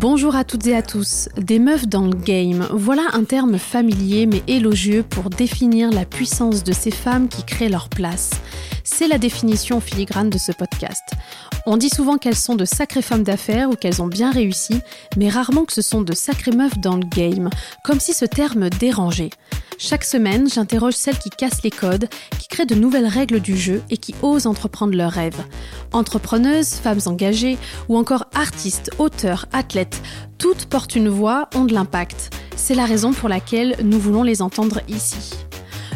Bonjour à toutes et à tous. Des meufs dans le game, voilà un terme familier mais élogieux pour définir la puissance de ces femmes qui créent leur place. C'est la définition filigrane de ce podcast. On dit souvent qu'elles sont de sacrées femmes d'affaires ou qu'elles ont bien réussi, mais rarement que ce sont de sacrées meufs dans le game, comme si ce terme dérangeait. Chaque semaine, j'interroge celles qui cassent les codes, qui créent de nouvelles règles du jeu et qui osent entreprendre leurs rêves. Entrepreneuses, femmes engagées ou encore artistes, auteurs, athlètes, toutes portent une voix, ont de l'impact. C'est la raison pour laquelle nous voulons les entendre ici.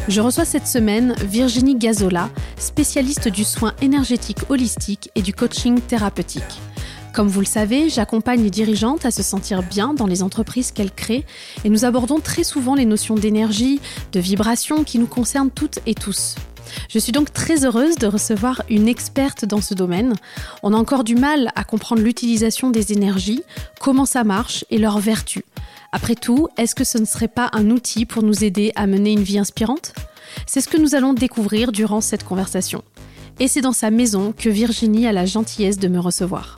Je reçois cette semaine Virginie Gazola, spécialiste du soin énergétique holistique et du coaching thérapeutique. Comme vous le savez, j'accompagne les dirigeantes à se sentir bien dans les entreprises qu'elles créent et nous abordons très souvent les notions d'énergie, de vibration qui nous concernent toutes et tous. Je suis donc très heureuse de recevoir une experte dans ce domaine. On a encore du mal à comprendre l'utilisation des énergies, comment ça marche et leurs vertus. Après tout, est-ce que ce ne serait pas un outil pour nous aider à mener une vie inspirante? C'est ce que nous allons découvrir durant cette conversation. Et c'est dans sa maison que Virginie a la gentillesse de me recevoir.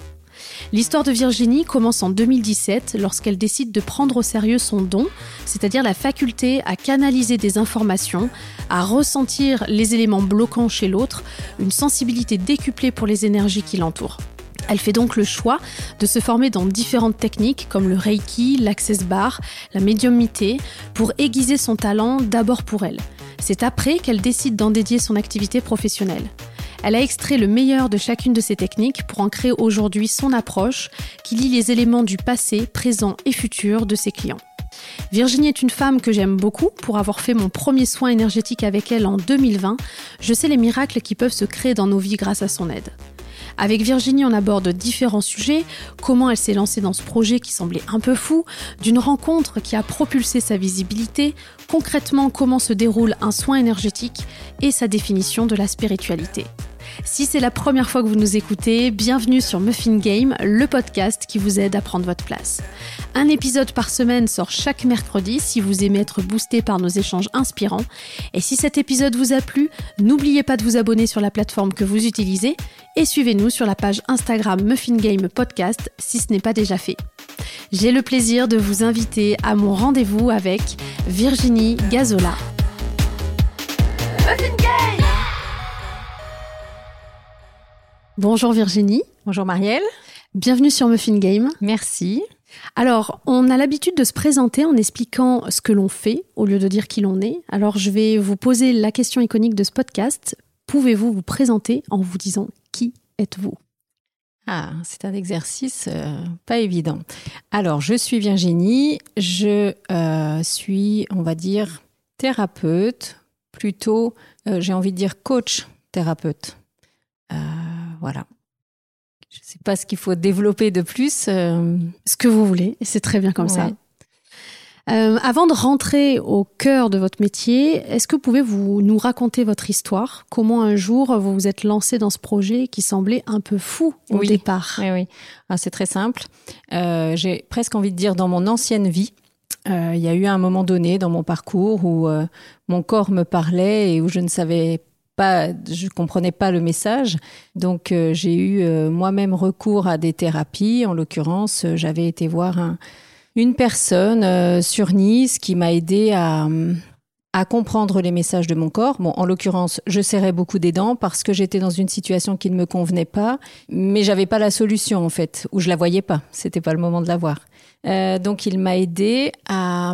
L'histoire de Virginie commence en 2017 lorsqu'elle décide de prendre au sérieux son don, c'est-à-dire la faculté à canaliser des informations, à ressentir les éléments bloquants chez l'autre, une sensibilité décuplée pour les énergies qui l'entourent. Elle fait donc le choix de se former dans différentes techniques comme le Reiki, l'Access Bar, la médiumnité, pour aiguiser son talent d'abord pour elle. C'est après qu'elle décide d'en dédier son activité professionnelle. Elle a extrait le meilleur de chacune de ces techniques pour en créer aujourd'hui son approche qui lie les éléments du passé, présent et futur de ses clients. Virginie est une femme que j'aime beaucoup pour avoir fait mon premier soin énergétique avec elle en 2020. Je sais les miracles qui peuvent se créer dans nos vies grâce à son aide. Avec Virginie, on aborde différents sujets, comment elle s'est lancée dans ce projet qui semblait un peu fou, d'une rencontre qui a propulsé sa visibilité, concrètement comment se déroule un soin énergétique et sa définition de la spiritualité. Si c'est la première fois que vous nous écoutez, bienvenue sur Muffin Game, le podcast qui vous aide à prendre votre place. Un épisode par semaine sort chaque mercredi si vous aimez être boosté par nos échanges inspirants. Et si cet épisode vous a plu, n'oubliez pas de vous abonner sur la plateforme que vous utilisez et suivez-nous sur la page Instagram Muffin Game Podcast si ce n'est pas déjà fait. J'ai le plaisir de vous inviter à mon rendez-vous avec Virginie Gazola. Bonjour Virginie. Bonjour Marielle. Bienvenue sur Muffin Game. Merci. Alors, on a l'habitude de se présenter en expliquant ce que l'on fait au lieu de dire qui l'on est. Alors, je vais vous poser la question iconique de ce podcast. Pouvez-vous vous présenter en vous disant qui êtes-vous? Ah, c'est un exercice euh, pas évident. Alors, je suis Virginie, je euh, suis, on va dire, thérapeute, plutôt, euh, j'ai envie de dire coach thérapeute. Voilà. Je ne sais pas ce qu'il faut développer de plus. Euh, ce que vous voulez, c'est très bien comme ça. Euh, avant de rentrer au cœur de votre métier, est-ce que vous pouvez vous nous raconter votre histoire? Comment un jour vous vous êtes lancé dans ce projet qui semblait un peu fou au départ? Oui, oui. Ah, c'est très simple. Euh, j'ai presque envie de dire dans mon ancienne vie, il y a eu un moment donné dans mon parcours où mon corps me parlait et où je ne savais pas, je comprenais pas le message. Donc euh, j'ai eu euh, moi-même recours à des thérapies. En l'occurrence, euh, j'avais été voir une personne sur Nice qui m'a aidé à, comprendre les messages de mon corps. Bon, en l'occurrence, je serrais beaucoup des dents parce que j'étais dans une situation qui ne me convenait pas, mais j'avais pas la solution en fait, ou je la voyais pas. C'était pas le moment de la voir. donc il m'a aidé à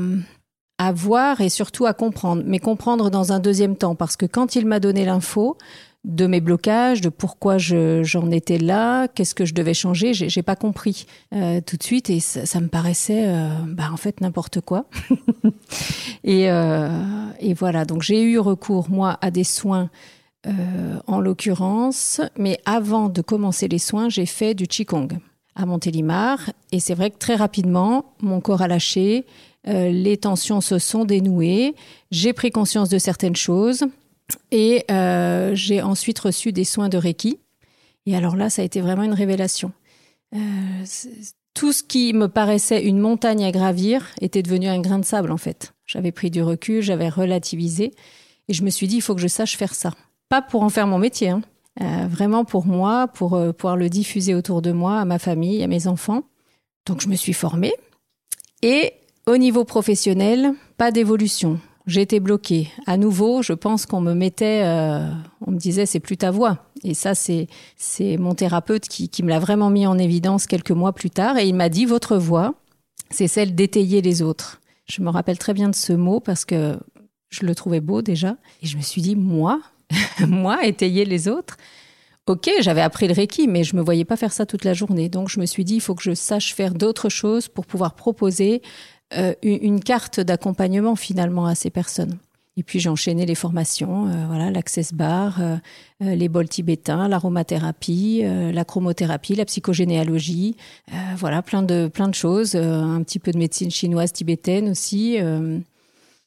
à voir et surtout à comprendre, mais comprendre dans un deuxième temps, parce que quand il m'a donné l'info de mes blocages, de pourquoi j'en étais là, qu'est-ce que je devais changer, j'ai pas compris euh, tout de suite et ça, me paraissait, euh, bah, en fait, n'importe quoi. et, euh, et, voilà, donc j'ai eu recours, moi, à des soins. en l'occurrence, mais avant de commencer les soins, j'ai fait du Qigong à Montélimar. Et c'est vrai que très rapidement, mon corps a lâché, euh, les tensions se sont dénouées, j'ai pris conscience de certaines choses et euh, j'ai ensuite reçu des soins de Reiki. Et alors là, ça a été vraiment une révélation. Euh, tout ce qui me paraissait une montagne à gravir était devenu un grain de sable en fait. J'avais pris du recul, j'avais relativisé et je me suis dit, il faut que je sache faire ça. Pas pour en faire mon métier, hein. vraiment pour moi, pour pouvoir le diffuser autour de moi, à ma famille, à mes enfants. Donc je me suis formée. Et au niveau professionnel, pas d'évolution. J'étais bloquée. À nouveau, je pense qu'on me mettait, euh, on me disait c'est plus ta voix. Et ça, c'est c'est mon thérapeute qui, qui me l'a vraiment mis en évidence quelques mois plus tard. Et il m'a dit votre voix, c'est celle d'étayer les autres. Je me rappelle très bien de ce mot parce que je le trouvais beau déjà. Et je me suis dit moi, moi étayer les autres? Ok, j'avais appris le Reiki, mais je me voyais pas faire ça toute la journée. Donc je me suis dit, il faut que je sache faire d'autres choses pour pouvoir proposer euh, une carte d'accompagnement finalement à ces personnes. Et puis j'ai enchaîné les formations, euh, voilà, l'access bar, euh, les bols tibétains, l'aromathérapie, la chromothérapie, la psychogénéalogie, voilà, plein de plein de choses, un petit peu de médecine chinoise tibétaine aussi,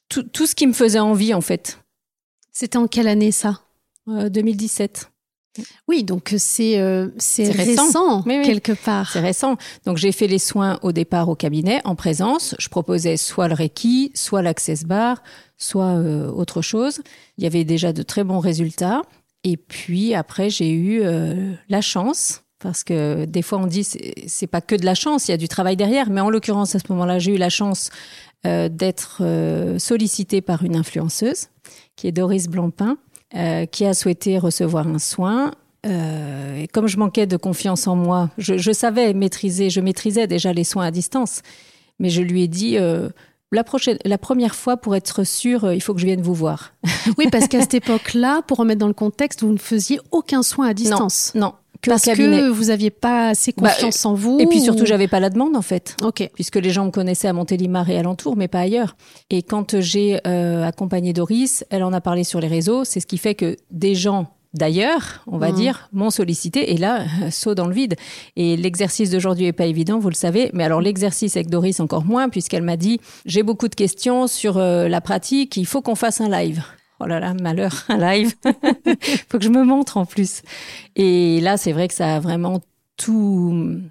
tout, tout ce qui me faisait envie en fait. C'était en quelle année ça? 2017. Oui, donc c'est euh, c'est récent, quelque part. C'est récent. Donc j'ai fait les soins au départ au cabinet en présence. Je proposais soit le Reiki, soit l'access bar, soit euh, autre chose. Il y avait déjà de très bons résultats. Et puis après j'ai eu euh, la chance parce que des fois on dit c'est pas que de la chance, il y a du travail derrière. Mais en l'occurrence à ce moment-là j'ai eu la chance d'être sollicitée par une influenceuse qui est Doris Blancpain euh, qui a souhaité recevoir un soin. Euh, et comme je manquais de confiance en moi, je, je, savais maîtriser, je maîtrisais déjà les soins à distance, mais je lui ai dit euh, la, prochaine, la première fois, pour être euh, il faut que je vienne vous voir. oui, parce qu'à cette époque-là, pour remettre dans le contexte, vous ne faisiez aucun soin à distance. Non, non parce que vous aviez pas assez bah, confiance en vous. Et puis surtout, j'avais pas la demande en fait. Ok. Puisque les gens me connaissaient à Montélimar et alentour, mais pas ailleurs. Et quand j'ai euh, accompagné Doris, elle en a parlé sur les réseaux. C'est ce qui fait que des gens d'ailleurs, on va mmh. dire, m'ont sollicité et là, saut dans le vide. Et l'exercice d'aujourd'hui est pas évident, vous le savez. Mais alors l'exercice avec Doris encore moins, puisqu'elle m'a dit j'ai beaucoup de questions sur euh, la pratique, il faut qu'on fasse un live. Oh là là, malheur, un live. Faut que je me montre en plus. Et là, c'est vrai que ça a vraiment tout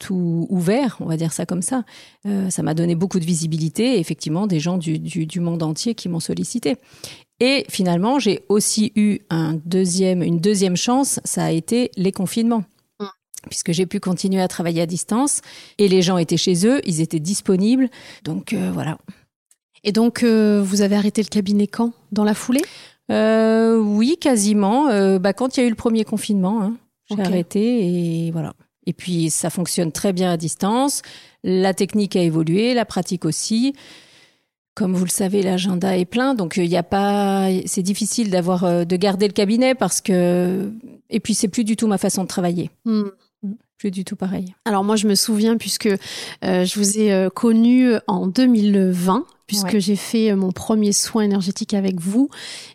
tout ouvert, on va dire ça comme ça. Euh, ça m'a donné beaucoup de visibilité et effectivement des gens du, du, du monde entier qui m'ont sollicité. Et finalement, j'ai aussi eu un deuxième, une deuxième chance, ça a été les confinements. Mm. Puisque j'ai pu continuer à travailler à distance et les gens étaient chez eux, ils étaient disponibles. Donc euh, voilà, et donc, euh, vous avez arrêté le cabinet quand? Dans la foulée? Euh, Oui, quasiment. Euh, bah, quand il y a eu le premier confinement, hein, j'ai arrêté et voilà. Et puis, ça fonctionne très bien à distance. La technique a évolué, la pratique aussi. Comme vous le savez, l'agenda est plein, donc il n'y a pas. C'est difficile d'avoir de garder le cabinet parce que. Et puis, c'est plus du tout ma façon de travailler. Hmm. Plus du tout pareil. Alors moi, je me souviens puisque je vous ai connu en 2020 puisque j'ai fait euh, mon premier soin énergétique avec vous.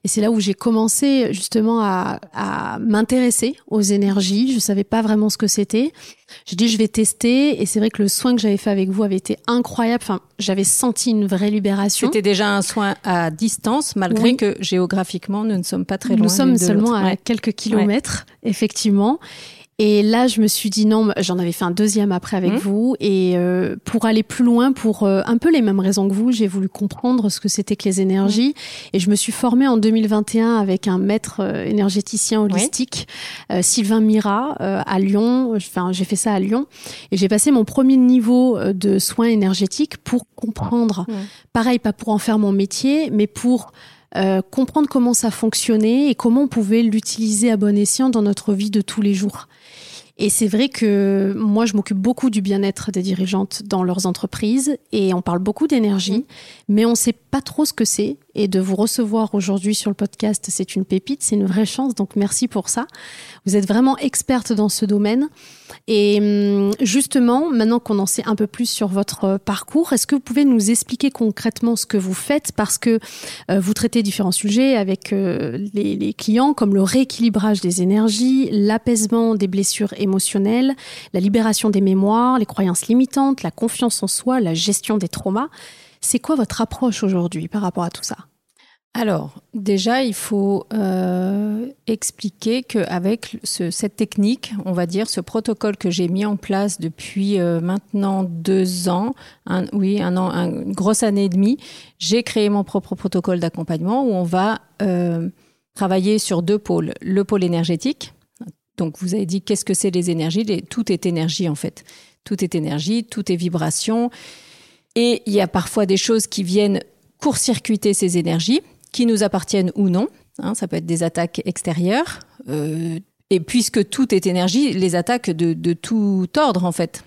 Et c'est là où j'ai commencé justement à, à m'intéresser aux énergies. Je savais pas vraiment ce que c'était. J'ai dit je vais tester et c'est vrai que le soin que j'avais fait avec vous avait été incroyable. Enfin, j'avais senti une vraie libération. C'était déjà un soin à distance malgré que géographiquement nous ne sommes pas très loin. Nous sommes seulement à quelques kilomètres, effectivement. Et là, je me suis dit non, j'en avais fait un deuxième après avec mmh. vous. Et euh, pour aller plus loin, pour euh, un peu les mêmes raisons que vous, j'ai voulu comprendre ce que c'était que les énergies. Mmh. Et je me suis formée en 2021 avec un maître euh, énergéticien holistique, Sylvain Mira, à Lyon. Enfin, j'ai fait ça à Lyon. Et j'ai passé mon premier niveau de soins énergétiques pour comprendre. Mmh. Pareil, pas pour en faire mon métier, mais pour comprendre comment ça fonctionnait et comment on pouvait l'utiliser à bon escient dans notre vie de tous les jours. Et c'est vrai que moi, je m'occupe beaucoup du bien-être des dirigeantes dans leurs entreprises et on parle beaucoup d'énergie, mmh. mais on ne sait pas trop ce que c'est. Et de vous recevoir aujourd'hui sur le podcast, c'est une pépite, c'est une vraie chance. Donc merci pour ça. Vous êtes vraiment experte dans ce domaine. Et hum, justement, maintenant qu'on en sait un peu plus sur votre parcours, est-ce que vous pouvez nous expliquer concrètement ce que vous faites? Parce que euh, vous traitez différents sujets avec euh, les, les, clients, comme le rééquilibrage des énergies, l'apaisement des blessures émotionnelles, la libération des mémoires, les croyances limitantes, la confiance en soi, la gestion des traumas. C'est quoi votre approche aujourd'hui par rapport à tout ça? Alors, déjà, il faut euh, expliquer qu'avec cette technique, on va dire, ce protocole que j'ai mis en place depuis euh, maintenant deux ans, oui, un an, une grosse année et demie, j'ai créé mon propre protocole d'accompagnement où on va euh, travailler sur deux pôles. Le pôle énergétique. Donc, vous avez dit qu'est-ce que c'est les énergies? Tout est énergie, en fait. Tout est énergie, tout est vibration. Et il y a parfois des choses qui viennent court-circuiter ces énergies, qui nous appartiennent ou non. Hein, ça peut être des attaques extérieures. Euh, et puisque tout est énergie, les attaques de, de tout ordre, en fait.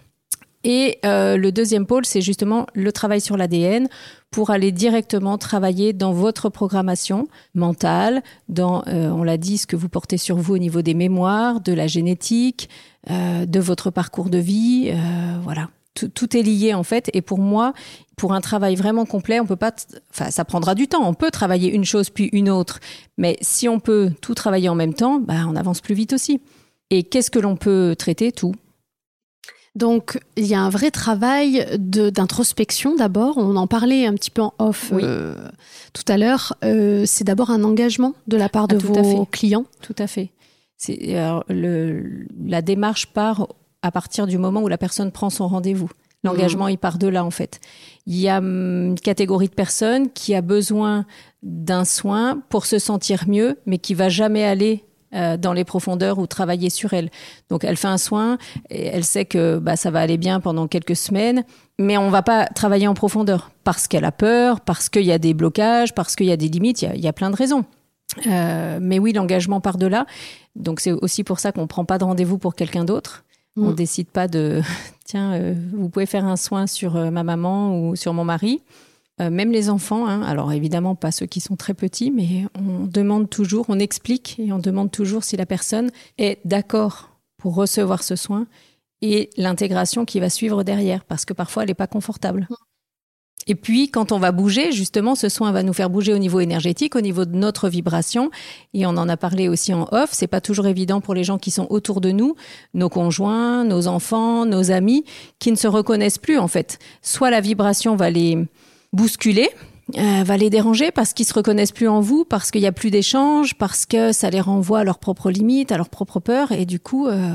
Et euh, le deuxième pôle, c'est justement le travail sur l'ADN pour aller directement travailler dans votre programmation mentale, dans, euh, on l'a dit, ce que vous portez sur vous au niveau des mémoires, de la génétique, euh, de votre parcours de vie, voilà. Tout, est lié en fait. Et pour moi, pour un travail vraiment complet, on peut pas, enfin, ça prendra du temps. On peut travailler une chose puis une autre, mais si on peut tout travailler en même temps, bah, on avance plus vite aussi. Et qu'est-ce que l'on peut traiter? Tout. Donc, il y a un vrai travail d'introspection d'abord. On en parlait un petit peu en off euh, tout à l'heure. Euh, c'est d'abord un engagement de la part de ah, vos clients. Tout à fait. Le, la démarche part à partir du moment où la personne prend son rendez-vous. L'engagement, mmh. il part de là, en fait. Il y a hum, une catégorie de personnes qui a besoin d'un soin pour se sentir mieux, mais qui va jamais aller euh, dans les profondeurs ou travailler sur elle. Donc elle fait un soin, et elle sait que bah, ça va aller bien pendant quelques semaines, mais on va pas travailler en profondeur parce qu'elle a peur, parce qu'il y a des blocages, parce qu'il y a des limites, il y a, y a plein de raisons. Euh, mais oui, l'engagement part de là. Donc c'est aussi pour ça qu'on prend pas de rendez-vous pour quelqu'un d'autre. On mm. décide pas de tiens, euh, vous pouvez faire un soin sur ma maman ou sur mon mari. Euh, même les enfants, hein, alors évidemment pas ceux qui sont très petits, mais on demande toujours, on explique et on demande toujours si la personne est d'accord pour recevoir ce soin et l'intégration qui va suivre derrière, parce que parfois elle n'est pas confortable. Et puis, quand on va bouger, justement, ce soin va nous faire bouger au niveau énergétique, au niveau de notre vibration. Et on en a parlé aussi en off. C'est pas toujours évident pour les gens qui sont autour de nous, nos conjoints, nos enfants, nos amis, qui ne se reconnaissent plus, en fait. Soit la vibration va les, bousculer, euh, va les déranger parce qu'ils se reconnaissent plus en vous, parce qu'il y a plus d'échanges, parce que ça les renvoie à leurs propres limites, à leurs propres peurs, et du coup, euh,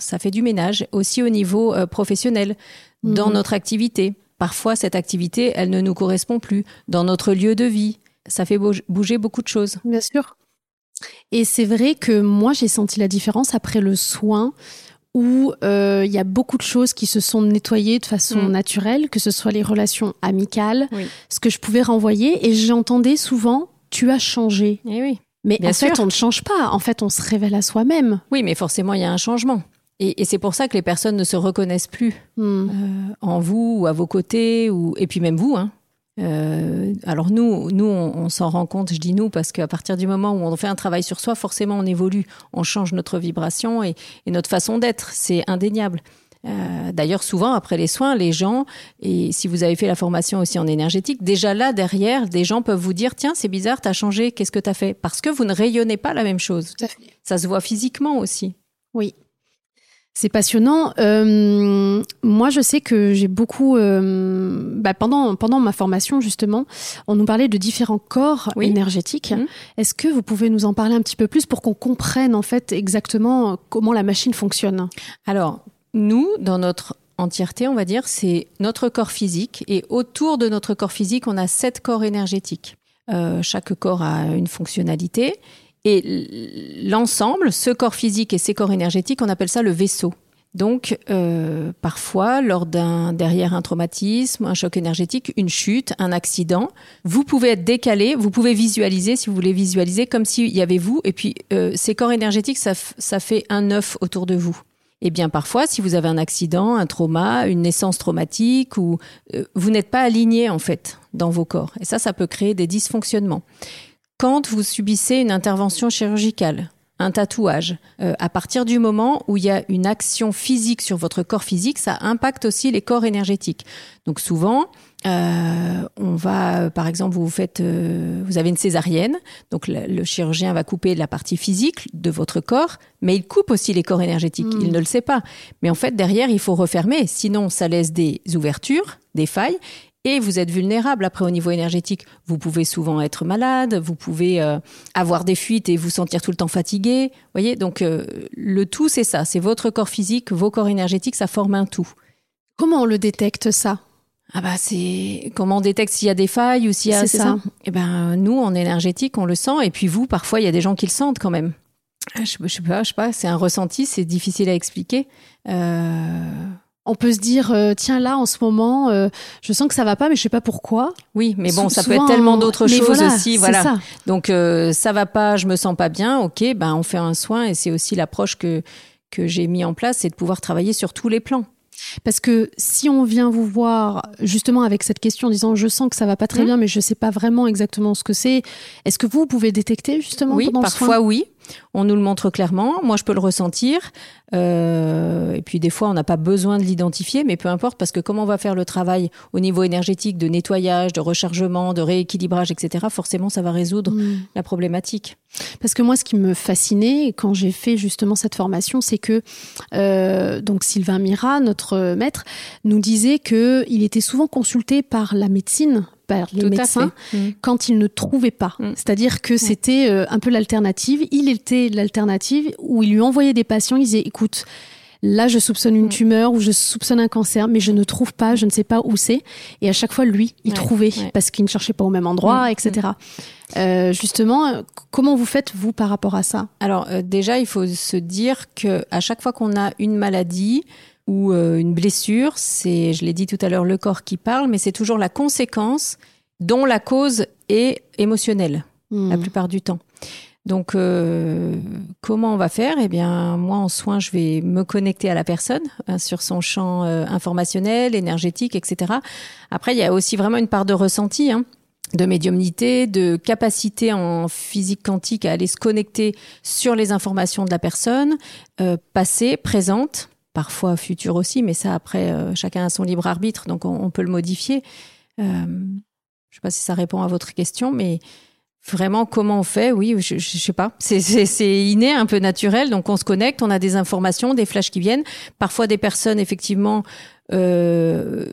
ça fait du ménage aussi au niveau euh, professionnel dans mhm. notre activité. Parfois, cette activité, elle ne nous correspond plus dans notre lieu de vie. Ça fait bouger beaucoup de choses. Bien sûr. Et c'est vrai que moi, j'ai senti la différence après le soin où euh, il y a beaucoup de choses qui se sont nettoyées de façon mm. naturelle, que ce soit les relations amicales, ce que je pouvais renvoyer, et j'entendais souvent tu as changé. Eh oui. Mais en fait, on ne change pas. En fait, on se révèle à soi-même. Oui, mais forcément, il y a un changement. Et, c'est pour ça que les personnes ne se reconnaissent plus mm. euh, en vous ou à vos côtés, ou et puis même vous. Hein. Euh, alors nous, nous, on, s'en rend compte. Je dis nous parce qu'à partir du moment où on fait un travail sur soi, forcément, on évolue, on change notre vibration et, notre façon d'être. C'est indéniable. Euh, d'ailleurs, souvent après les soins, les gens, et si vous avez fait la formation aussi en énergétique, déjà là derrière, des gens peuvent vous dire tiens, c'est bizarre, t'as changé, qu'est-ce que t'as fait? Parce que vous ne rayonnez pas la même chose. Ça se voit physiquement aussi. Oui. C'est passionnant. Euh, moi, je sais que j'ai beaucoup, euh, bah, pendant pendant ma formation justement, on nous parlait de différents corps énergétiques. Mhm. Est-ce que vous pouvez nous en parler un petit peu plus pour qu'on comprenne en fait exactement comment la machine fonctionne? Alors, nous, dans notre entièreté, on va dire, c'est notre corps physique et autour de notre corps physique, on a sept corps énergétiques. Euh, chaque corps a une fonctionnalité et l'ensemble, ce corps physique et ces corps énergétiques, on appelle ça le vaisseau. Donc, euh, parfois, lors d'un derrière un traumatisme, un choc énergétique, une chute, un accident, vous pouvez être décalé, vous pouvez visualiser, si vous voulez visualiser, comme s'il y avait vous, et puis euh, ces corps énergétiques, ça, ça fait un œuf autour de vous. Et bien parfois, si vous avez un accident, un trauma, une naissance traumatique, ou euh, vous n'êtes pas aligné en fait dans vos corps, et ça, ça peut créer des dysfonctionnements. Quand vous subissez une intervention chirurgicale, un tatouage, euh, à partir du moment où il y a une action physique sur votre corps physique, ça impacte aussi les corps énergétiques. Donc souvent, euh, on va, par exemple, vous faites, euh, vous avez une césarienne, donc le, chirurgien va couper la partie physique de votre corps, mais il coupe aussi les corps énergétiques. Il hmm. ne le sait pas, mais en fait derrière il faut refermer, sinon ça laisse des ouvertures, des failles, et vous êtes vulnérable après au niveau énergétique. Vous pouvez souvent être malade, vous pouvez euh, avoir des fuites et vous sentir tout le temps fatigué. Voyez, donc euh, le tout c'est ça, c'est votre corps physique, vos corps énergétiques, ça forme un tout. Comment on le détecte ça? Ah bah c'est comment on détecte s'il y a des failles ou s'il y a c'est ça. Eh ben nous en énergétique on le sent et puis vous parfois il y a des gens qui le sentent quand même. Ah, je, je sais pas, je sais pas, c'est un ressenti, c'est difficile à expliquer. Euh On peut se dire, euh, tiens là, en ce moment, euh, je sens que ça va pas, mais je sais pas pourquoi. Oui, mais bon, Sou- ça peut être tellement d'autres choses voilà, aussi, voilà. ça. Donc euh, ça va pas, je me sens pas bien, ok, ben on fait un soin et c'est aussi l'approche que que j'ai mis en place, c'est de pouvoir travailler sur tous les plans. Parce que si on vient vous voir justement avec cette question en disant je sens que ça va pas très Mhm. bien, mais je sais pas vraiment exactement ce que c'est, est-ce que vous pouvez détecter justement Oui, parfois oui. On nous le montre clairement. Moi, je peux le ressentir. Euh, et puis des fois, on n'a pas besoin de l'identifier, mais peu importe, parce que comment on va faire le travail au niveau énergétique de nettoyage, de rechargement, de rééquilibrage, etc. Forcément, ça va résoudre Hmm. la problématique. Parce que moi, ce qui me fascinait quand j'ai fait justement cette formation, c'est que euh, donc Sylvain Mira, notre maître, nous disait que il était souvent consulté par la médecine, par les Tout médecins. Mm. quand il ne trouvait pas. Mm. C'est-à-dire que c'était euh, un peu l'alternative. Il était l'alternative où il lui envoyait des patients. Il disait, écoute. Là, je soupçonne une Mm. tumeur ou je soupçonne un cancer, mais je ne trouve pas, je ne sais pas où c'est. Et à chaque fois, lui, il Ouais, trouvait ouais. parce qu'il ne cherchait pas au même endroit, Mm, etc. Euh, justement, euh, comment vous faites vous par rapport à ça? Alors euh, déjà, il faut se dire que à chaque fois qu'on a une maladie ou euh, une blessure, c'est, je l'ai dit tout à l'heure, le corps qui parle, mais c'est toujours la conséquence dont la cause est émotionnelle la Hmm. plupart du temps. Donc, euh, comment on va faire? Eh bien, moi, en soins, je vais me connecter à la personne hein, sur son champ euh, informationnel, énergétique, etc. Après, il y a aussi vraiment une part de ressenti. Hein de médiumnité, de capacité en physique quantique à aller se connecter sur les informations de la personne, euh, passée, présente, parfois future aussi, mais ça après euh, chacun a son libre arbitre, donc on, peut le modifier. Euh, je sais pas si ça répond à votre question, mais vraiment comment on fait? Oui, je, je sais pas. C'est inné, un peu naturel, donc on se connecte, on a des informations, des flashs qui viennent. Parfois des personnes effectivement. Euh,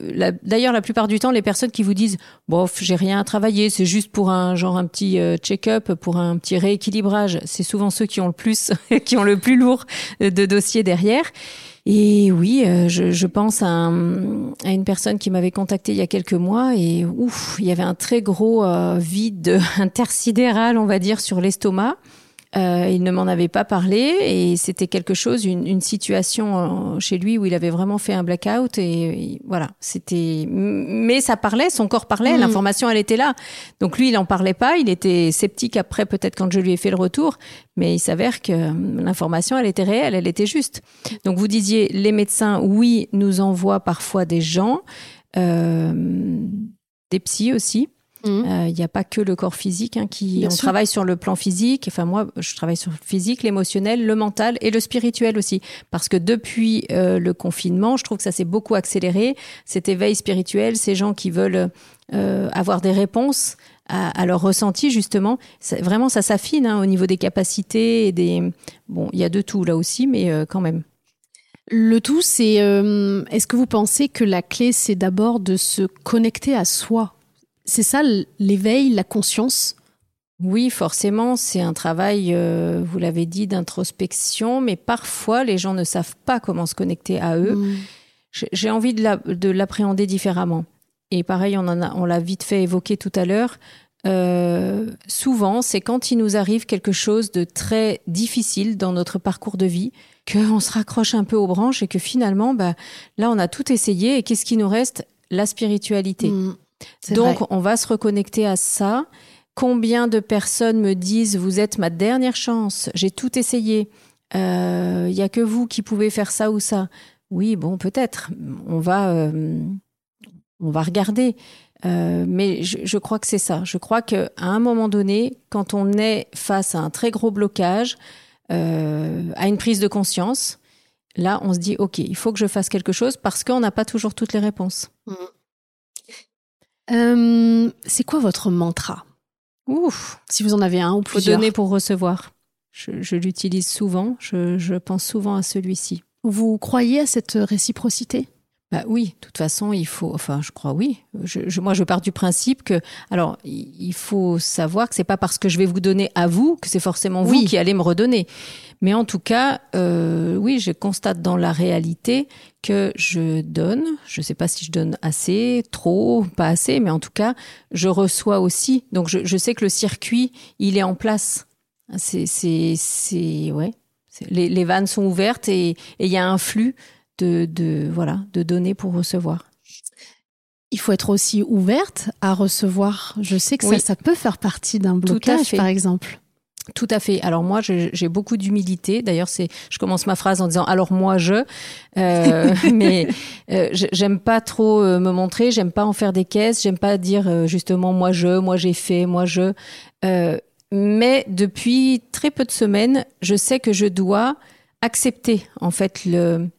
D'ailleurs, la plupart du temps, les personnes qui vous disent bof, j'ai rien à travailler, c'est juste pour un genre un petit euh, check-up, pour un petit rééquilibrage. C'est souvent ceux qui ont le plus, qui ont le plus lourd de dossiers derrière. Et oui, euh, je, je pense à, à une personne qui m'avait contacté il y a quelques mois et ouf, il y avait un très gros euh, vide intersidéral, on va dire, sur l'estomac. Euh, il ne m'en avait pas parlé et c'était quelque chose, une, une situation euh, chez lui où il avait vraiment fait un blackout et, et voilà, c'était. Mais ça parlait, son corps parlait, Mhm. l'information elle était là. Donc lui, il en parlait pas, il était sceptique après peut-être quand je lui ai fait le retour, mais il s'avère que euh, l'information elle était réelle, elle était juste. Donc vous disiez les médecins, oui, nous envoient parfois des gens, euh, des psys aussi. Euh, Il n'y a pas que le corps physique hein, qui Bien on sûr. travaille sur le plan physique. Enfin moi, je travaille sur le physique, l'émotionnel, le mental et le spirituel aussi. Parce que depuis euh, le confinement, je trouve que ça s'est beaucoup accéléré. Cet éveil spirituel, ces gens qui veulent euh, avoir des réponses à, à leur ressenti justement. Ça- Vraiment, ça s'affine hein, au niveau des capacités et des. Bon, il y a de tout là aussi, mais euh, quand même. Le tout, c'est euh, est-ce que vous pensez que la clé, c'est d'abord de se connecter à soi? C'est ça l'éveil, la conscience? Oui, forcément, c'est un travail, euh, vous l'avez dit, d'introspection, mais parfois les gens ne savent pas comment se connecter à eux. Hmm. J'ai- envie de la- de l'appréhender différemment. Et pareil, on en a, on l'a vite fait évoquer tout à l'heure. Euh, souvent, c'est quand il nous arrive quelque chose de très difficile dans notre parcours de vie qu'on se raccroche un peu aux branches et que finalement, bah, là, on a tout essayé et qu'est-ce qui nous reste? La spiritualité. Hmm. Donc, vrai. on va se reconnecter à ça. Combien de personnes me disent Vous êtes ma dernière chance, j'ai tout essayé, il n'y a que vous qui pouvez faire ça ou ça Oui, bon, peut-être. On va, euh, on va regarder. Euh, mais je, je crois que c'est ça. Je crois qu'à un moment donné, quand on est face à un très gros blocage, euh, à une prise de conscience, là, on se dit Ok, il faut que je fasse quelque chose parce qu'on n'a pas toujours toutes les réponses. Euh, c'est quoi votre mantra? Ouf Si vous en avez un ou faut plusieurs. donner pour recevoir. Je, je l'utilise souvent, je, je pense souvent à celui-ci. Vous croyez à cette réciprocité? Bah oui, de toute façon, il faut. Enfin, je crois oui. Je, je- moi, je pars du principe que. Alors, il faut savoir que c'est pas parce que je vais vous donner à vous que c'est forcément vous qui allez me redonner. Mais en tout cas, euh, oui, je constate dans la réalité que je donne. Je sais pas si je donne assez, trop, pas assez, mais en tout cas, je reçois aussi. Donc, je, je sais que le circuit, il est en place. C'est, c'est, c'est, ouais. Les, les vannes sont ouvertes et et il y a un flux de, de, voilà, de donner pour recevoir. Il faut être aussi ouverte à recevoir. Je sais que ça, ça peut faire partie d'un blocage, par exemple. Tout à fait. Alors moi, j'ai beaucoup d'humilité. D'ailleurs, c'est, je commence ma phrase en disant alors moi je, euh, mais euh, j'aime pas trop euh, me montrer, j'aime pas en faire des caisses, j'aime pas dire euh, justement moi je, moi j'ai fait, moi je. Euh, mais depuis très peu de semaines, je sais que je dois accepter en fait le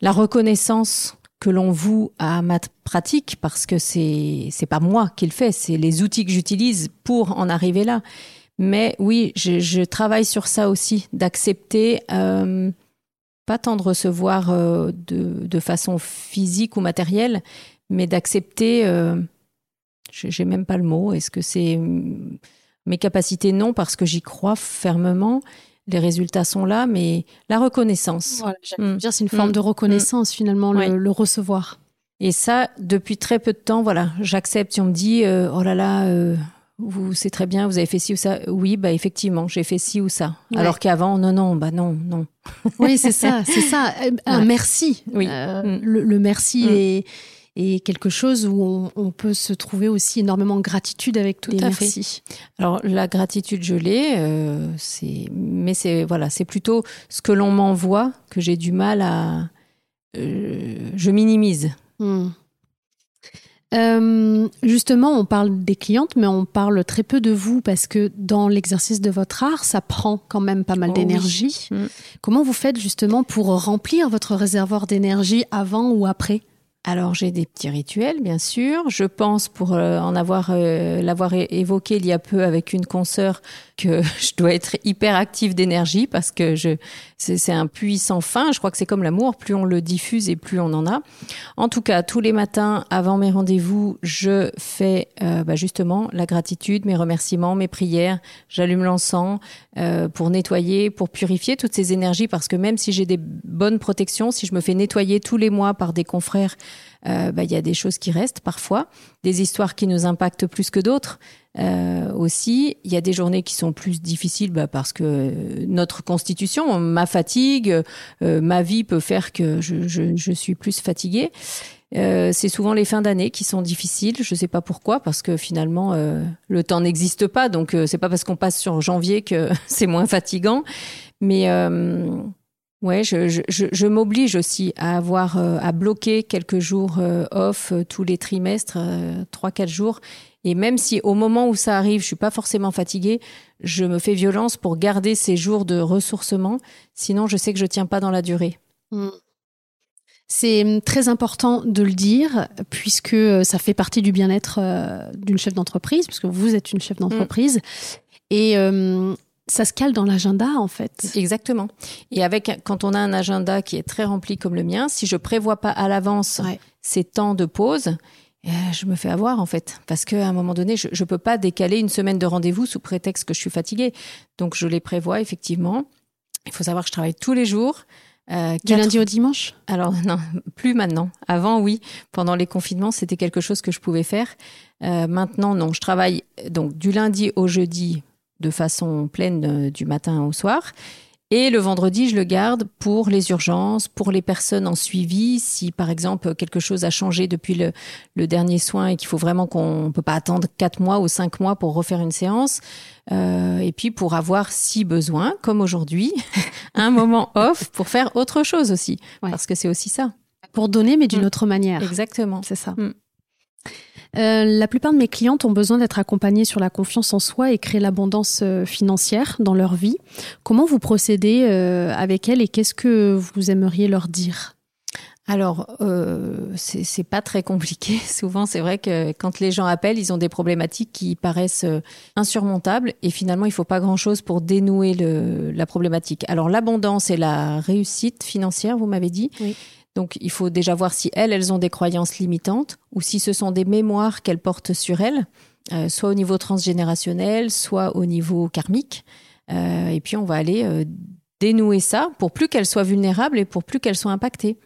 la reconnaissance que l'on voue à ma pratique parce que c'est c'est pas moi qui le fais, c'est les outils que j'utilise pour en arriver là. Mais oui, je, je travaille sur ça aussi, d'accepter, euh, pas tant de recevoir euh, de, de, façon physique ou matérielle, mais d'accepter, euh, j'ai même pas le mot, est-ce que c'est mes capacités? Non, parce que j'y crois fermement. Les résultats sont là, mais la reconnaissance. Voilà, mm. dire, c'est une forme mm. de reconnaissance mm. finalement, le, le, recevoir. Et ça, depuis très peu de temps, voilà, j'accepte. Si on me dit, euh, oh là là, euh, vous c'est très bien, vous avez fait ci ou ça. Oui, bah effectivement, j'ai fait ci ou ça. Alors qu'avant, non, non, bah non, non. Oui, c'est ça, c'est ça. Un merci. Oui. Euh, mm. le, merci mm. est, est, quelque chose où on, peut se trouver aussi énormément de gratitude avec tout les à merci. Fait. Alors la gratitude, je l'ai, euh, c'est, mais c'est voilà, c'est plutôt ce que l'on m'envoie que j'ai du mal à, je minimise. Mm. Euh, justement, on parle des clientes, mais on parle très peu de vous parce que dans l'exercice de votre art, ça prend quand même pas mal oh d'énergie. Mm. Comment vous faites justement pour remplir votre réservoir d'énergie avant ou après? Alors j'ai des petits rituels, bien sûr. Je pense, pour euh, en avoir euh, l'avoir évoqué il y a peu avec une consoeur, que je dois être hyper active d'énergie parce que je c'est un puits sans fin. Je crois que c'est comme l'amour, plus on le diffuse et plus on en a. En tout cas, tous les matins avant mes rendez-vous, je fais euh, bah justement la gratitude, mes remerciements, mes prières. J'allume l'encens euh, pour nettoyer, pour purifier toutes ces énergies parce que même si j'ai des bonnes protections, si je me fais nettoyer tous les mois par des confrères euh, bah, il y a des choses qui restent parfois, des histoires qui nous impactent plus que d'autres. Euh, aussi, il y a des journées qui sont plus difficiles bah, parce que notre constitution, ma fatigue, euh, ma vie peut faire que je, suis plus fatiguée. Euh, c'est souvent les fins d'année qui sont difficiles. Je ne sais pas pourquoi, parce que finalement euh, le temps n'existe pas. Donc euh, c'est pas parce qu'on passe sur janvier que c'est moins fatigant. Mais Ouais, je, je, je m'oblige aussi à avoir euh, à bloquer quelques jours euh, off euh, tous les trimestres, trois quatre jours. Et même si au moment où ça arrive, je suis pas forcément fatiguée, je me fais violence pour garder ces jours de ressourcement. Sinon, je sais que je tiens pas dans la durée. Mmh. C'est hum, très important de le dire puisque ça fait partie du bien-être d'une chef d'entreprise, puisque vous êtes une chef d'entreprise. Mmh. Et ça se cale dans l'agenda en fait. Exactement. Et avec quand on a un agenda qui est très rempli comme le mien, si je prévois pas à l'avance ces temps de pause, eh, je me fais avoir en fait parce qu'à un moment donné, je, je peux pas décaler une semaine de rendez-vous sous prétexte que je suis fatiguée. Donc je les prévois effectivement. Il faut savoir que je travaille tous les jours. Euh, du lundi au dimanche? Alors non, plus maintenant. Avant, oui. Pendant les confinements, c'était quelque chose que je pouvais faire. Euh, maintenant, non. Je travaille donc du lundi au jeudi de façon pleine euh, du matin au soir. Et le vendredi, je le garde pour les urgences, pour les personnes en suivi, si par exemple quelque chose a changé depuis le, le dernier soin et qu'il faut vraiment qu'on ne peut pas attendre quatre mois ou cinq mois pour refaire une séance. Euh, et puis pour avoir, si besoin, comme aujourd'hui, un moment off pour faire autre chose aussi, parce que c'est aussi ça. Pour donner, mais d'une mm. autre manière. Exactement. C'est ça. Mm. Euh, la plupart de mes clientes ont besoin d'être accompagnées sur la confiance en soi et créer l'abondance euh, financière dans leur vie. Comment vous procédez euh, avec elles et qu'est-ce que vous aimeriez leur dire? Alors, euh, c'est pas très compliqué. Souvent, c'est vrai que quand les gens appellent, ils ont des problématiques qui paraissent insurmontables et finalement, il faut pas grand-chose pour dénouer le, la problématique. Alors, l'abondance et la réussite financière, vous m'avez dit. Oui. Donc, il faut déjà voir si elles, elles ont des croyances limitantes ou si ce sont des mémoires qu'elles portent sur elles, euh, soit au niveau transgénérationnel, soit au niveau karmique. Euh, et puis, on va aller euh, dénouer ça pour plus qu'elles soient vulnérables et pour plus qu'elles soient impactées.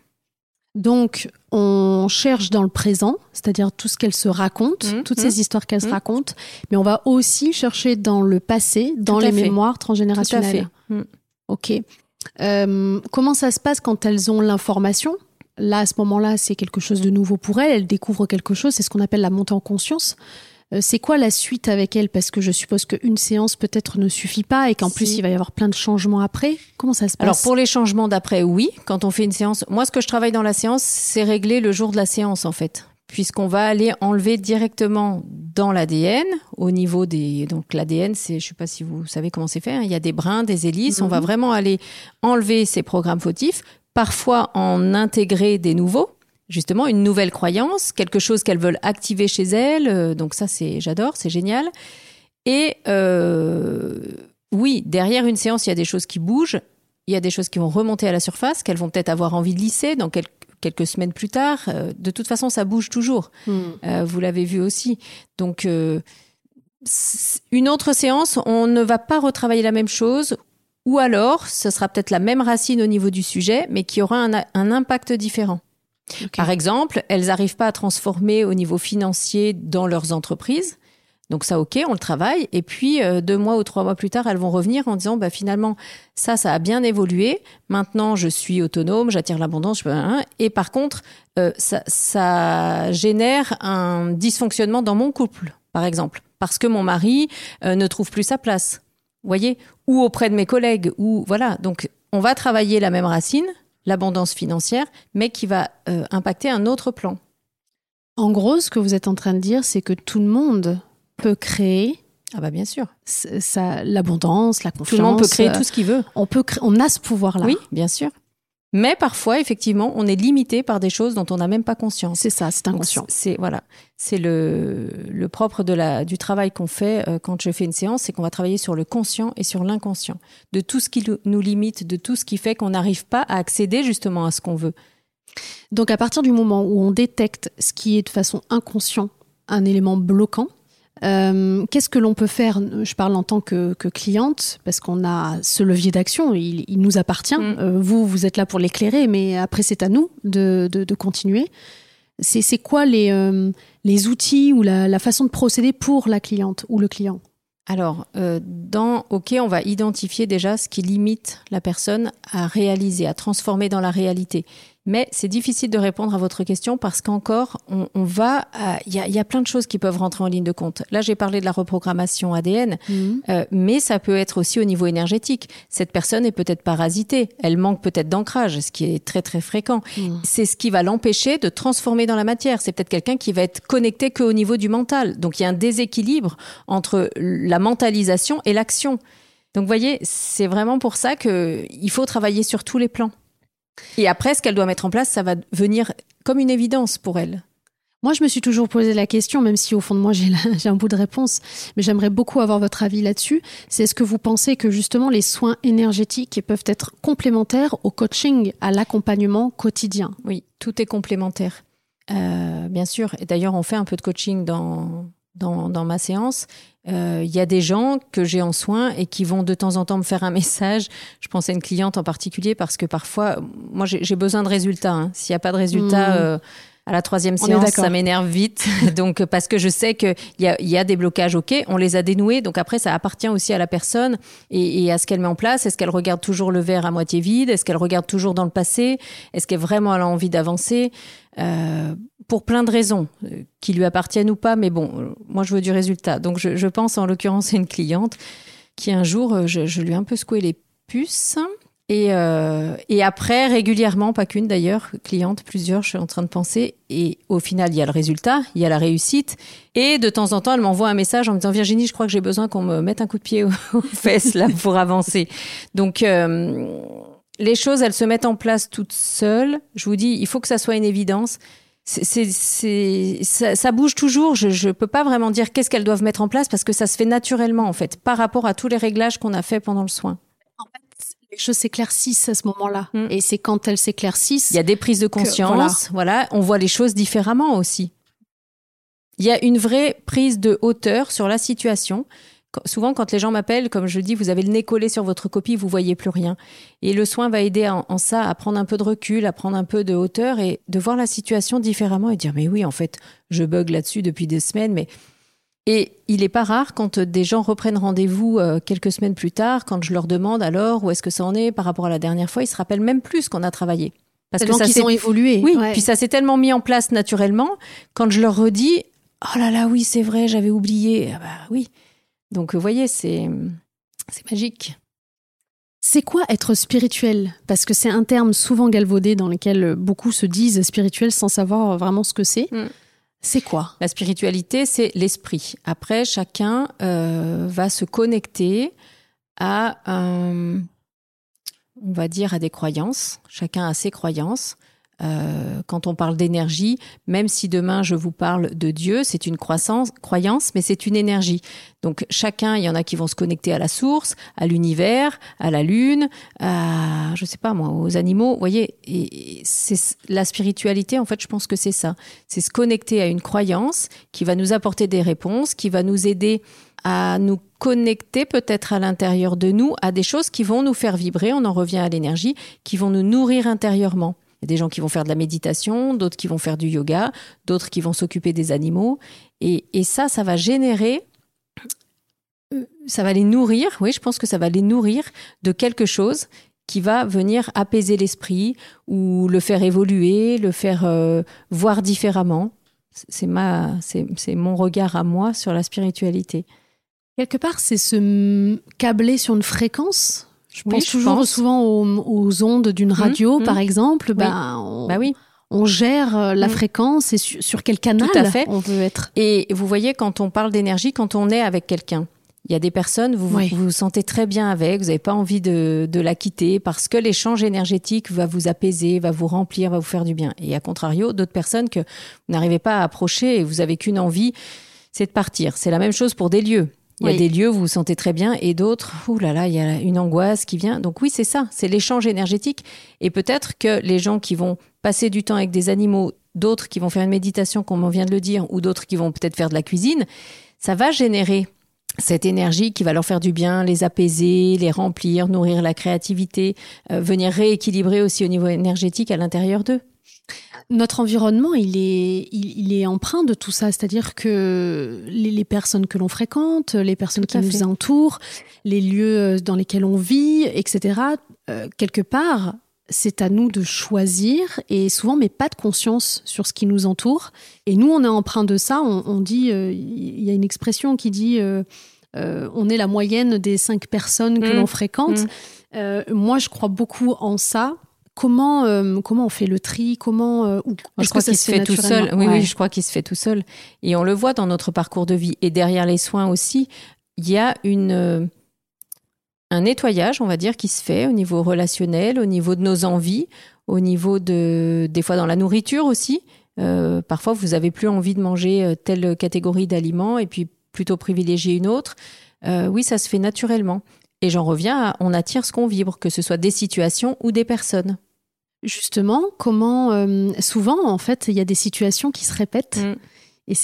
Donc, on cherche dans le présent, c'est-à-dire tout ce qu'elles se racontent, mmh, toutes ces mmh, histoires qu'elles se mmh. racontent, mais on va aussi chercher dans le passé, dans les mémoires transgénérationnelles. Tout à fait. Ok. Euh, comment ça se passe quand elles ont l'information? Là, à ce moment-là, c'est quelque chose de nouveau pour elles. Elles découvrent quelque chose. C'est ce qu'on appelle la montée en conscience. Euh, c'est quoi la suite avec elles? Parce que je suppose qu'une séance peut-être ne suffit pas et qu'en plus il va y avoir plein de changements après. Comment ça se passe? Alors pour les changements d'après, oui. Quand on fait une séance, moi ce que je travaille dans la séance, c'est régler le jour de la séance en fait puisqu'on va aller enlever directement dans l'ADN au niveau des donc l'ADN c'est je sais pas si vous savez comment c'est fait hein. il y a des brins des hélices on va mhm. vraiment aller enlever ces programmes fautifs parfois en intégrer des nouveaux justement une nouvelle croyance, quelque chose qu'elles veulent activer chez elles. Euh, donc ça, c'est j'adore, c'est génial. Et euh, oui, derrière une séance, il y a des choses qui bougent, il y a des choses qui vont remonter à la surface, qu'elles vont peut-être avoir envie de lisser dans quelques, quelques semaines plus tard. Euh, de toute façon, ça bouge toujours. Hmm. vous l'avez vu aussi. Donc une autre séance, on ne va pas retravailler la même chose. Ou alors, ce sera peut-être la même racine au niveau du sujet, mais qui aura un impact différent. Par exemple, elles n'arrivent pas à transformer au niveau financier dans leurs entreprises. Donc ça, ok, on le travaille. Et puis euh, deux mois ou trois mois plus tard, elles vont revenir en disant, bah finalement, ça, ça a bien évolué. Maintenant, je suis autonome, j'attire l'abondance. Et par contre, euh, ça, ça génère un dysfonctionnement dans mon couple, par exemple, parce que mon mari euh, ne trouve plus sa place. Voyez, ou auprès de mes collègues, ou voilà. Donc, on va travailler la même racine, l'abondance financière, mais qui va impacter un autre plan. En gros, ce que vous êtes en train de dire, c'est que tout le monde peut créer. Ah bah bien sûr. Ça, l'abondance, la confiance. Tout le monde peut créer tout ce qu'il veut. On peut, on a ce pouvoir-là. Oui, bien sûr. Mais parfois, effectivement, on est limité par des choses dont on n'a même pas conscience. C'est ça, c'est inconscient. C'est voilà, c'est le, le propre de la du travail qu'on fait euh, quand je fais une séance, c'est qu'on va travailler sur le conscient et sur l'inconscient, de tout ce qui nous limite, de tout ce qui fait qu'on n'arrive pas à accéder justement à ce qu'on veut. Donc à partir du moment où on détecte ce qui est de façon inconscient un élément bloquant, euh, qu'est-ce que l'on peut faire? Je parle en tant que, cliente, parce qu'on a ce levier d'action, il, nous appartient. Mm. Euh, vous, vous êtes là pour l'éclairer, mais après, c'est à nous de, continuer. C'est quoi les, euh, les outils ou la, façon de procéder pour la cliente ou le client? Alors, dans OK, on va identifier déjà ce qui limite la personne à réaliser, à transformer dans la réalité. Mais c'est difficile de répondre à votre question parce qu'encore, on, va, il y, a, plein de choses qui peuvent rentrer en ligne de compte. Là, j'ai parlé de la reprogrammation ADN, mhm. euh, mais ça peut être aussi au niveau énergétique. Cette personne est peut-être parasitée, elle manque peut-être d'ancrage, ce qui est très très fréquent. Mhm. C'est ce qui va l'empêcher de transformer dans la matière. C'est peut-être quelqu'un qui va être connecté qu'au niveau du mental. Donc il y a un déséquilibre entre la mentalisation et l'action. Donc, vous voyez, c'est vraiment pour ça qu'il faut travailler sur tous les plans. Et après, ce qu'elle doit mettre en place, ça va venir comme une évidence pour elle. Moi, je me suis toujours posé la question, même si au fond de moi, j'ai un bout de réponse, mais j'aimerais beaucoup avoir votre avis là-dessus. C'est est-ce que vous pensez que justement les soins énergétiques peuvent être complémentaires au coaching, à l'accompagnement quotidien? Oui, tout est complémentaire. Euh, bien sûr. Et d'ailleurs, on fait un peu de coaching dans, dans, dans ma séance. Euh, il y a des gens que j'ai en soins et qui vont de temps en temps me faire un message. Je pense à une cliente en particulier parce que parfois, moi, j'ai besoin de résultats. Hein. S'il n'y a pas de résultats, mmh. euh, à la troisième séance, ça m'énerve vite. donc, parce que je sais qu'il y a, y a des blocages, ok, on les a dénoués. Donc après, ça appartient aussi à la personne et, et à ce qu'elle met en place. Est-ce qu'elle regarde toujours le verre à moitié vide? Est-ce qu'elle regarde toujours dans le passé? Est-ce qu'elle vraiment elle a envie d'avancer? Euh, pour plein de raisons, euh, qui lui appartiennent ou pas, mais bon, euh, moi je veux du résultat. Donc je, je pense en l'occurrence à une cliente qui un jour, euh, je, je lui ai un peu secoué les puces et, euh, et après, régulièrement, pas qu'une d'ailleurs, cliente, plusieurs, je suis en train de penser. Et au final, il y a le résultat, il y a la réussite. Et de temps en temps, elle m'envoie un message en me disant Virginie, je crois que j'ai besoin qu'on me mette un coup de pied aux, fesses là pour avancer. Donc euh, les choses, elles se mettent en place toutes seules. Je vous dis, il faut que ça soit une évidence. C'est, ça, ça, bouge toujours. Je ne peux pas vraiment dire qu'est-ce qu'elles doivent mettre en place parce que ça se fait naturellement en fait, par rapport à tous les réglages qu'on a fait pendant le soin les choses s'éclaircissent à ce moment-là. Mm. Et c'est quand elles s'éclaircissent. Il y a des prises de conscience. voilà. on voit les choses différemment aussi. Il y a une vraie prise de hauteur sur la situation. Souvent, quand les gens m'appellent, comme je dis, vous avez le nez collé sur votre copie, vous voyez plus rien. Et le soin va aider en, ça à prendre un peu de recul, à prendre un peu de hauteur et de voir la situation différemment et dire mais oui, en fait, je bug là-dessus depuis des semaines, mais Et il n'est pas rare quand des gens reprennent rendez-vous euh, quelques semaines plus tard, quand je leur demande alors où est-ce que ça en est par rapport à la dernière fois, ils se rappellent même plus qu'on a travaillé. Parce que ça ont évolué. Oui, puis ça s'est tellement mis en place naturellement. Quand je leur redis, oh là là, oui, c'est vrai, j'avais oublié. Ah bah oui. Donc, vous voyez, c'est c'est magique. C'est quoi être spirituel? Parce que c'est un terme souvent galvaudé dans lequel beaucoup se disent spirituel sans savoir vraiment ce que c'est. Mm. C'est quoi? La spiritualité, c'est l'esprit. Après, chacun euh, va se connecter à, on va dire, à des croyances. Chacun a ses croyances. Euh, quand on parle d'énergie, même si demain je vous parle de Dieu, c'est une croissance, croyance, mais c'est une énergie. Donc chacun, il y en a qui vont se connecter à la source, à l'univers, à la lune, à je sais pas moi, aux animaux. Vous voyez, et c'est la spiritualité. En fait, je pense que c'est ça. C'est se connecter à une croyance qui va nous apporter des réponses, qui va nous aider à nous connecter peut-être à l'intérieur de nous à des choses qui vont nous faire vibrer. On en revient à l'énergie, qui vont nous nourrir intérieurement. Il y a des gens qui vont faire de la méditation, d'autres qui vont faire du yoga, d'autres qui vont s'occuper des animaux. Et, ça, ça va générer, euh, ça va les nourrir, oui, je pense que ça va les nourrir de quelque chose qui va venir apaiser l'esprit ou le faire évoluer, le faire euh, voir différemment. C'est ma, c'est mon regard à moi sur la spiritualité. Quelque part, c'est se câbler sur une fréquence? Je pense toujours souvent aux, ondes d'une radio, mmh, par mmh. exemple. Ben, on, bah oui. On gère euh, la mmh. fréquence et sur, quel canal on veut être. Et vous voyez, quand on parle d'énergie, quand on est avec quelqu'un, il y a des personnes, vous vous, sentez très bien avec, vous n'avez pas envie de, de, la quitter parce que l'échange énergétique va vous apaiser, va vous remplir, va vous faire du bien. Et à contrario, d'autres personnes que vous n'arrivez pas à approcher et vous avez qu'une envie, c'est de partir. C'est la même chose pour des lieux. Il y a des lieux où vous vous sentez très bien et d'autres, ouh là là, il y a une angoisse qui vient. Donc oui, c'est ça, c'est l'échange énergétique. Et peut-être que les gens qui vont passer du temps avec des animaux, d'autres qui vont faire une méditation, comme on vient de le dire, ou d'autres qui vont peut-être faire de la cuisine, ça va générer cette énergie qui va leur faire du bien, les apaiser, les remplir, nourrir la créativité, euh, venir rééquilibrer aussi au niveau énergétique à l'intérieur d'eux. Notre environnement, il est, il, est empreint de tout ça, c'est-à-dire que les, personnes que l'on fréquente, les personnes qui nous entourent, les lieux dans lesquels on vit, etc., euh, quelque part, c'est à nous de choisir et souvent, mais pas de conscience sur ce qui nous entoure. Et nous, on est empreint de ça. On, dit, euh, il y a une expression qui dit, euh, on est la moyenne des cinq personnes que mmh. l'on fréquente. Mmh. moi, je crois beaucoup en ça Comment, euh, comment on fait le tri Comment euh, Je crois qu'il se fait tout seul. Oui, oui, je crois qu'il se fait tout seul. Et on le voit dans notre parcours de vie. Et derrière les soins aussi, il y a une euh, un nettoyage, on va dire, qui se fait au niveau relationnel, au niveau de nos envies, au niveau de des fois dans la nourriture aussi. parfois, vous avez plus envie de manger telle catégorie d'aliments et puis plutôt privilégier une autre. oui, ça se fait naturellement. Et j'en reviens à on attire ce qu'on vibre, que ce soit des situations ou des personnes. Justement, comment euh, souvent en fait il y a des situations qui se répètent mm. et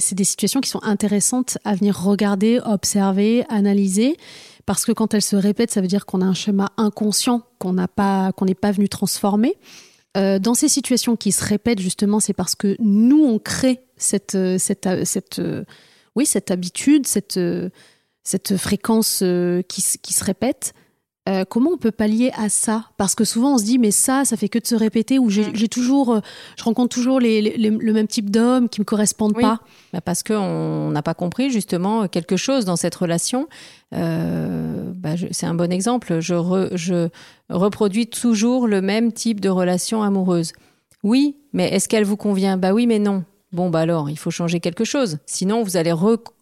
c'est des situations qui sont intéressantes à venir regarder, observer, analyser parce que quand elles se répètent, ça veut dire qu'on a un schéma inconscient qu'on n'a pas qu'on n'est pas venu transformer. Euh, dans ces situations qui se répètent justement, c'est parce que nous on crée cette cette cette, oui cette habitude, cette cette fréquence euh, qui, se répète. Euh, comment on peut pallier à ça? Parce que souvent on se dit mais ça, ça fait que de se répéter ou j'ai mm. toujours, euh, je rencontre toujours le même type d'hommes qui me correspondent pas. Bah parce qu'on n'a pas compris justement quelque chose dans cette relation. Bah, c'est un bon exemple. Je, je reproduis toujours le même type de relation amoureuse. Oui, mais est-ce qu'elle vous convient? Bah oui, mais non. Bon, bah alors, il faut changer quelque chose. Sinon, vous allez et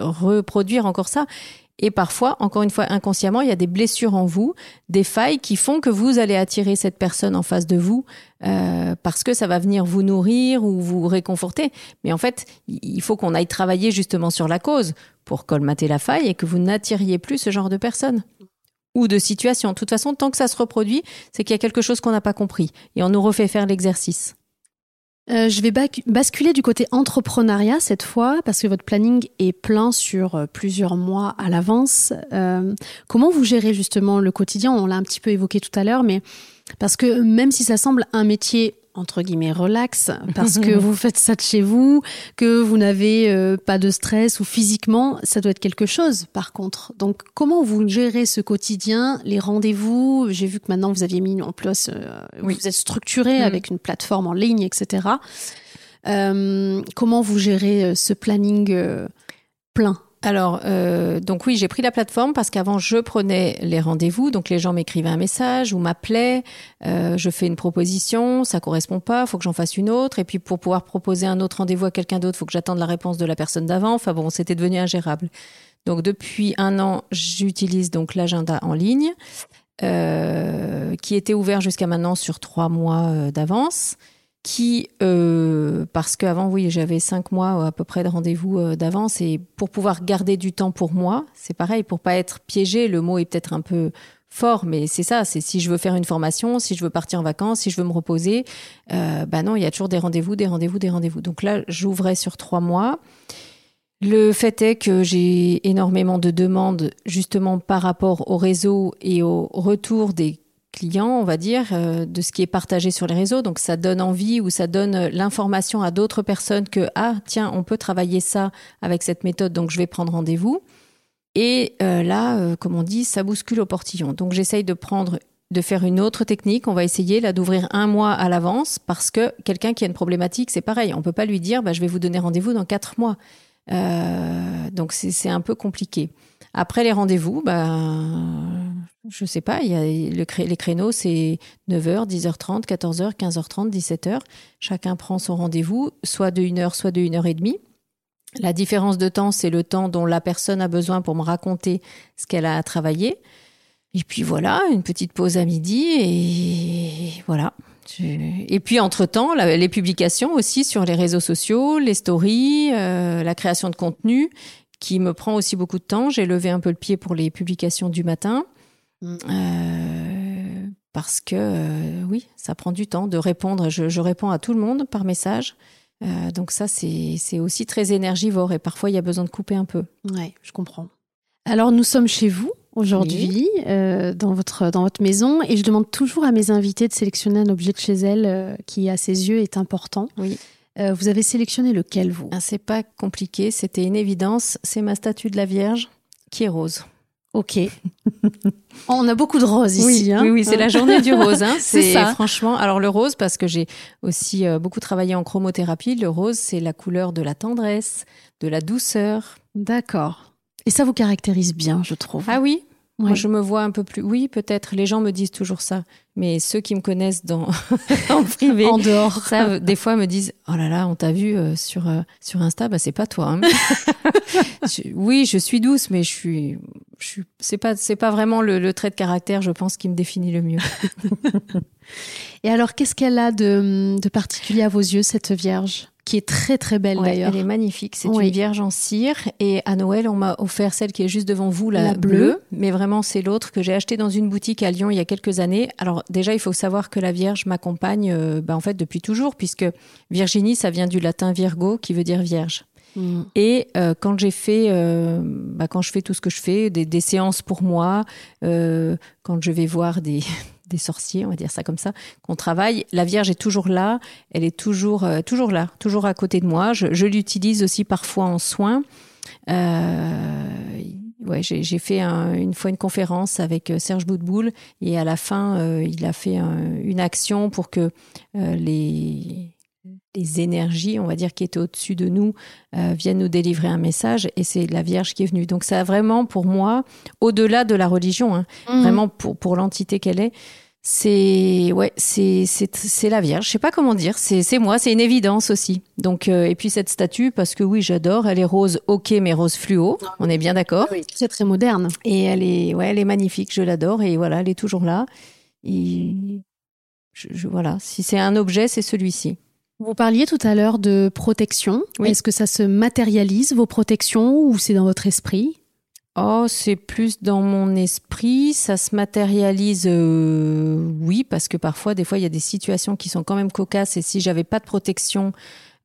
reproduire encore ça. Et parfois, encore une fois, inconsciemment, il y a des blessures en vous, des failles qui font que vous allez attirer cette personne en face de vous euh, parce que ça va venir vous nourrir ou vous réconforter. Mais en fait, il faut qu'on aille travailler justement sur la cause pour colmater la faille et que vous n'attiriez plus ce genre de personne ou de situation. De toute façon, tant que ça se reproduit, c'est qu'il y a quelque chose qu'on n'a pas compris et on nous refait faire l'exercice. Euh, je vais basculer du côté entrepreneuriat cette fois parce que votre planning est plein sur euh, plusieurs mois à l'avance. Euh, comment vous gérez justement le quotidien? On l'a un petit peu évoqué tout à l'heure, mais parce que même si ça semble un métier entre guillemets relax parce que vous faites ça de chez vous, que vous n'avez euh, pas de stress ou physiquement, ça doit être quelque chose par contre. Donc comment vous gérez ce quotidien, les rendez-vous? J'ai vu que maintenant vous aviez mis en place, euh, vous êtes structuré mm. avec une plateforme en ligne, etc. Euh, comment vous gérez ce planning plein? Alors, euh, donc oui, j'ai pris la plateforme parce qu'avant, je prenais les rendez-vous. Donc, les gens m'écrivaient un message ou m'appelaient. Euh, je fais une proposition, ça correspond pas, faut que j'en fasse une autre. Et puis, pour pouvoir proposer un autre rendez-vous à quelqu'un d'autre, faut que j'attende la réponse de la personne d'avant. Enfin bon, c'était devenu ingérable. Donc, depuis un an, j'utilise donc l'agenda en ligne, euh, qui était ouvert jusqu'à maintenant sur trois mois d'avance qui, euh, parce qu'avant, oui, j'avais cinq mois à peu près de rendez-vous euh, d'avance, et pour pouvoir garder du temps pour moi, c'est pareil, pour pas être piégé, le mot est peut-être un peu fort, mais c'est ça, c'est si je veux faire une formation, si je veux partir en vacances, si je veux me reposer, euh, bah non, il y a toujours des rendez-vous, des rendez-vous, des rendez-vous. Donc là, j'ouvrais sur trois mois. Le fait est que j'ai énormément de demandes justement par rapport au réseau et au retour des clients, on va dire, euh, de ce qui est partagé sur les réseaux. Donc ça donne envie ou ça donne euh, l'information à d'autres personnes que ah tiens on peut travailler ça avec cette méthode, donc je vais prendre rendez-vous. Et euh, là, comme on dit, ça bouscule au portillon. Donc j'essaye de prendre de faire une autre technique. On va essayer là d'ouvrir un mois à l'avance parce que quelqu'un qui a une problématique, c'est pareil. On peut pas lui dire bah, je vais vous donner rendez-vous dans quatre mois. Donc c'est un peu compliqué. Après les rendez-vous, bah, je sais pas, y a le les créneaux, c'est 9h, 10h30, 14h, 15h30, 17h. Chacun prend son rendez-vous, soit de 1 heure, soit de 1 heure et demie. La différence de temps, c'est le temps dont la personne a besoin pour me raconter ce qu'elle a à travailler. Et puis voilà, une petite pause à midi et voilà. Et puis entre-temps, les publications aussi sur les réseaux sociaux, les stories, euh, la création de contenu qui me prend aussi beaucoup de temps. J'ai levé un peu le pied pour les publications du matin. Mm. Euh, parce que euh, oui, ça prend du temps de répondre. Je, réponds à tout le monde par message. Euh, donc ça, c'est aussi très énergivore et parfois il y a besoin de couper un peu. Oui, je comprends. Alors nous sommes chez vous aujourd'hui, dans, votre, dans votre maison, et je demande toujours à mes invités de sélectionner un objet de chez elles qui, à ses yeux, est important. Oui. Euh, vous avez sélectionné lequel, vous? Ah, C'est pas compliqué, c'était une évidence. C'est ma statue de la Vierge qui est rose. Ok. On a beaucoup de roses ici. Hein oui, oui, c'est la journée du rose. Hein. c'est ça. Franchement, alors le rose, parce que j'ai aussi euh, beaucoup travaillé en chromothérapie, le rose, c'est la couleur de la tendresse, de la douceur. D'accord. Et ça vous caractérise bien, je trouve. Ah oui, moi, je me vois un peu plus. Oui, peut-être. Les gens me disent toujours ça. Mais ceux qui me connaissent dans en privé, en dehors, ça, des fois me disent Oh là là, on t'a vu euh, sur euh, sur Insta, bah c'est pas toi. Hein. oui, je suis douce, mais je suis, je suis. C'est pas c'est pas vraiment le, le, trait de caractère, je pense, qui me définit le mieux. Et alors, qu'est-ce qu'elle a de, de particulier à vos yeux, cette Vierge? Qui est très très belle d'ailleurs. Elle est magnifique. C'est une vierge en cire. Et à Noël, on m'a offert celle qui est juste devant vous, la, bleue. Mais vraiment, c'est l'autre que j'ai acheté dans une boutique à Lyon il y a quelques années. Alors déjà, il faut savoir que la Vierge m'accompagne euh, bah, en fait depuis toujours, puisque Virginie, ça vient du latin Virgo, qui veut dire vierge. Mm. Et euh, quand j'ai fait, euh, bah, quand je fais tout ce que je fais, des, des séances pour moi, quand je vais voir des, des sorciers, on va dire ça comme ça, qu'on travaille. La Vierge est toujours là, elle est toujours, euh, toujours là, toujours à côté de moi. Je, l'utilise aussi parfois en soins. Euh, ouais, j'ai fait une fois une conférence avec euh, Serge Boudboul et à la fin, il a fait une action pour que les les énergies, on va dire, qui étaient au-dessus de nous, viennent nous délivrer un message, et c'est la Vierge qui est venue. Donc ça a vraiment, pour moi, au-delà de la religion, hein, mmh. vraiment pour, pour l'entité qu'elle est, c'est ouais, c'est c'est la Vierge. Je sais pas comment dire. C'est moi. C'est une évidence aussi. Donc euh, et puis cette statue parce que oui, j'adore. Elle est rose, ok, mais rose fluo. On est bien d'accord. Oui, c'est très moderne. Et elle est ouais, elle est magnifique. Je l'adore et voilà, elle est toujours là. Et je, voilà. Si c'est un objet, c'est celui-ci. Vous parliez tout à l'heure de protection. Est-ce que ça se matérialise vos protections ou c'est dans votre esprit? Oh, c'est plus dans mon esprit. Ça se matérialise, euh, oui, parce que parfois, des fois, il y a des situations qui sont quand même cocasses. Et si j'avais pas de protection,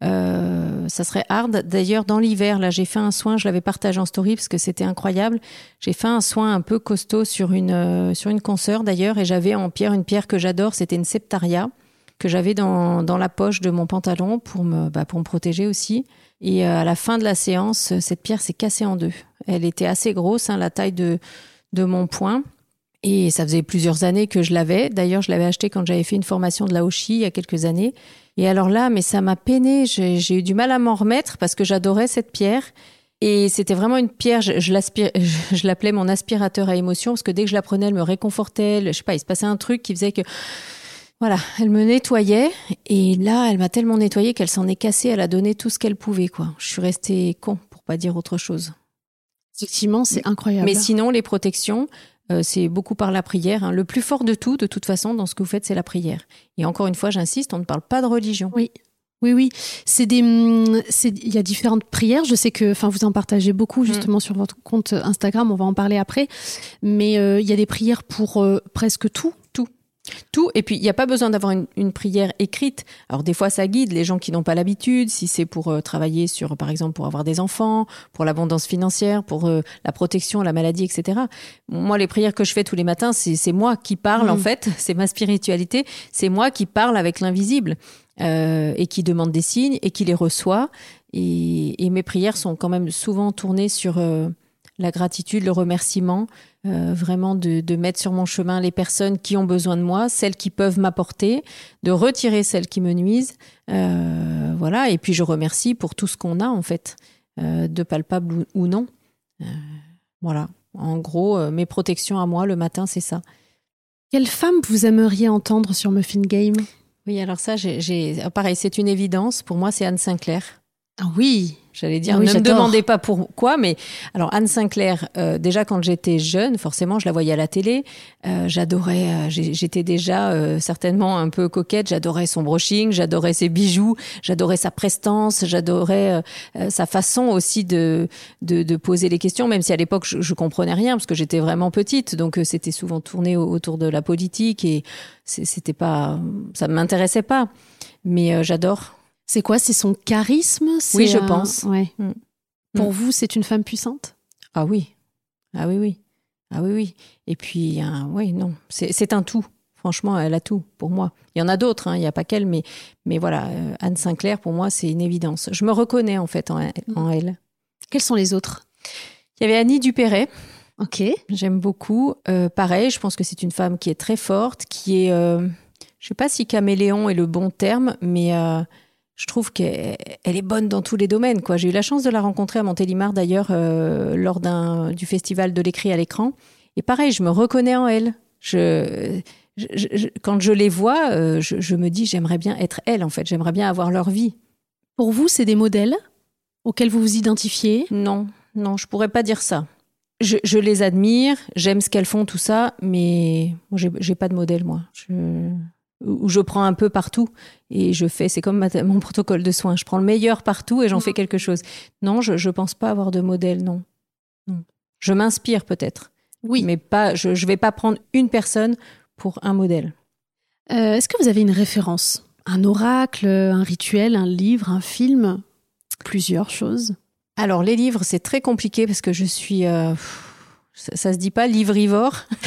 euh, ça serait hard. D'ailleurs, dans l'hiver, là, j'ai fait un soin. Je l'avais partagé en story parce que c'était incroyable. J'ai fait un soin un peu costaud sur une euh, sur une consoeur d'ailleurs, et j'avais en pierre une pierre que j'adore. C'était une septaria que j'avais dans, dans la poche de mon pantalon pour me, bah, pour me protéger aussi. Et euh, à la fin de la séance, cette pierre s'est cassée en deux. Elle était assez grosse, hein, la taille de, de mon poing. Et ça faisait plusieurs années que je l'avais. D'ailleurs, je l'avais acheté quand j'avais fait une formation de la Hoshi il y a quelques années. Et alors là, mais ça m'a peiné. J'ai eu du mal à m'en remettre parce que j'adorais cette pierre. Et c'était vraiment une pierre, je, je l'appelais mon aspirateur à émotion parce que dès que je la prenais, elle me réconfortait. Je sais pas, il se passait un truc qui faisait que voilà, elle me nettoyait et là, elle m'a tellement nettoyée qu'elle s'en est cassée. Elle a donné tout ce qu'elle pouvait, quoi. Je suis restée con pour pas dire autre chose. Effectivement, c'est incroyable. Mais sinon, les protections, euh, c'est beaucoup par la prière. Hein. Le plus fort de tout, de toute façon, dans ce que vous faites, c'est la prière. Et encore une fois, j'insiste, on ne parle pas de religion. Oui. Oui, oui, c'est des, hum, il y a différentes prières. Je sais que, enfin, vous en partagez beaucoup mm. justement sur votre compte Instagram. On va en parler après, mais euh, il y a des prières pour euh, presque tout. Tout, et puis il n'y a pas besoin d'avoir une, prière écrite. Alors des fois ça guide les gens qui n'ont pas l'habitude, si c'est pour euh, travailler sur, par exemple, pour avoir des enfants, pour l'abondance financière, pour euh, la protection, la maladie, etc. Moi, les prières que je fais tous les matins, c'est moi qui parle en mm. fait, c'est ma spiritualité, c'est moi qui parle avec l'invisible euh, et qui demande des signes et qui les reçoit. Et, et, mes prières sont quand même souvent tournées sur la gratitude, le remerciement, euh, vraiment de, de, mettre sur mon chemin les personnes qui ont besoin de moi, celles qui peuvent m'apporter, de retirer celles qui me nuisent. Euh, voilà, et puis je remercie pour tout ce qu'on a en fait, euh, de palpable ou, non. Euh, voilà, en gros, mes protections à moi le matin, c'est ça. Quelle femme vous aimeriez entendre sur Muffin Game? Oui, alors ça, j'ai, pareil, c'est une évidence. Pour moi, c'est Anne Sinclair. Ah oui, J'allais dire, ah ne me demandez pas pourquoi, mais alors Anne Sinclair, euh, déjà quand j'étais jeune, forcément, je la voyais à la télé. Euh, j'adorais, euh, j'étais déjà euh, certainement un peu coquette. J'adorais son brushing, j'adorais ses bijoux, j'adorais sa prestance, j'adorais sa façon aussi de, de, de poser les questions, même si à l'époque je, je comprenais rien parce que j'étais vraiment petite, donc c'était souvent tourné autour de la politique et c'était pas, ça m'intéressait pas. Mais j'adore c'est quoi? C'est son charisme? Oui, je pense. Ouais. Mm. Pour mm. vous, c'est une femme puissante? Ah oui. Ah oui, oui. Ah oui, oui. Et puis, oui, non. C'est un tout. Franchement, elle a tout pour moi. Il y en a d'autres, hein, il n'y a pas qu'elle, mais, mais voilà, euh, Anne Sinclair, pour moi, c'est une évidence. Je me reconnais en fait en, en elle. Quels sont les autres? Il y avait Annie Dupéret. Ok. J'aime beaucoup. Euh, pareil, je pense que c'est une femme qui est très forte, qui est, euh, je ne sais pas si caméléon est le bon terme, mais je trouve qu'elle est bonne dans tous les domaines. Quoi. J'ai eu la chance de la rencontrer à Montélimar d'ailleurs euh, lors d'un du festival de l'écrit à l'écran. Et pareil, je me reconnais en elle. Je, je, quand je les vois, euh, je, me dis j'aimerais bien être elle en fait. J'aimerais bien avoir leur vie. Pour vous, c'est des modèles auxquels vous vous identifiez? Non, non, je pourrais pas dire ça. Je, je les admire, j'aime ce qu'elles font, tout ça, mais j'ai pas de modèle moi. Je où je prends un peu partout et je fais, c'est comme mon protocole de soins, je prends le meilleur partout et j'en fais quelque chose. Non, je ne pense pas avoir de modèle, non. Je m'inspire peut-être. Oui. Mais pas, je ne vais pas prendre une personne pour un modèle. Euh, est-ce que vous avez une référence? Un oracle, un rituel, un livre, un film? Plusieurs choses Alors, les livres, c'est très compliqué parce que je suis. Euh, ça, se dit pas livrivore.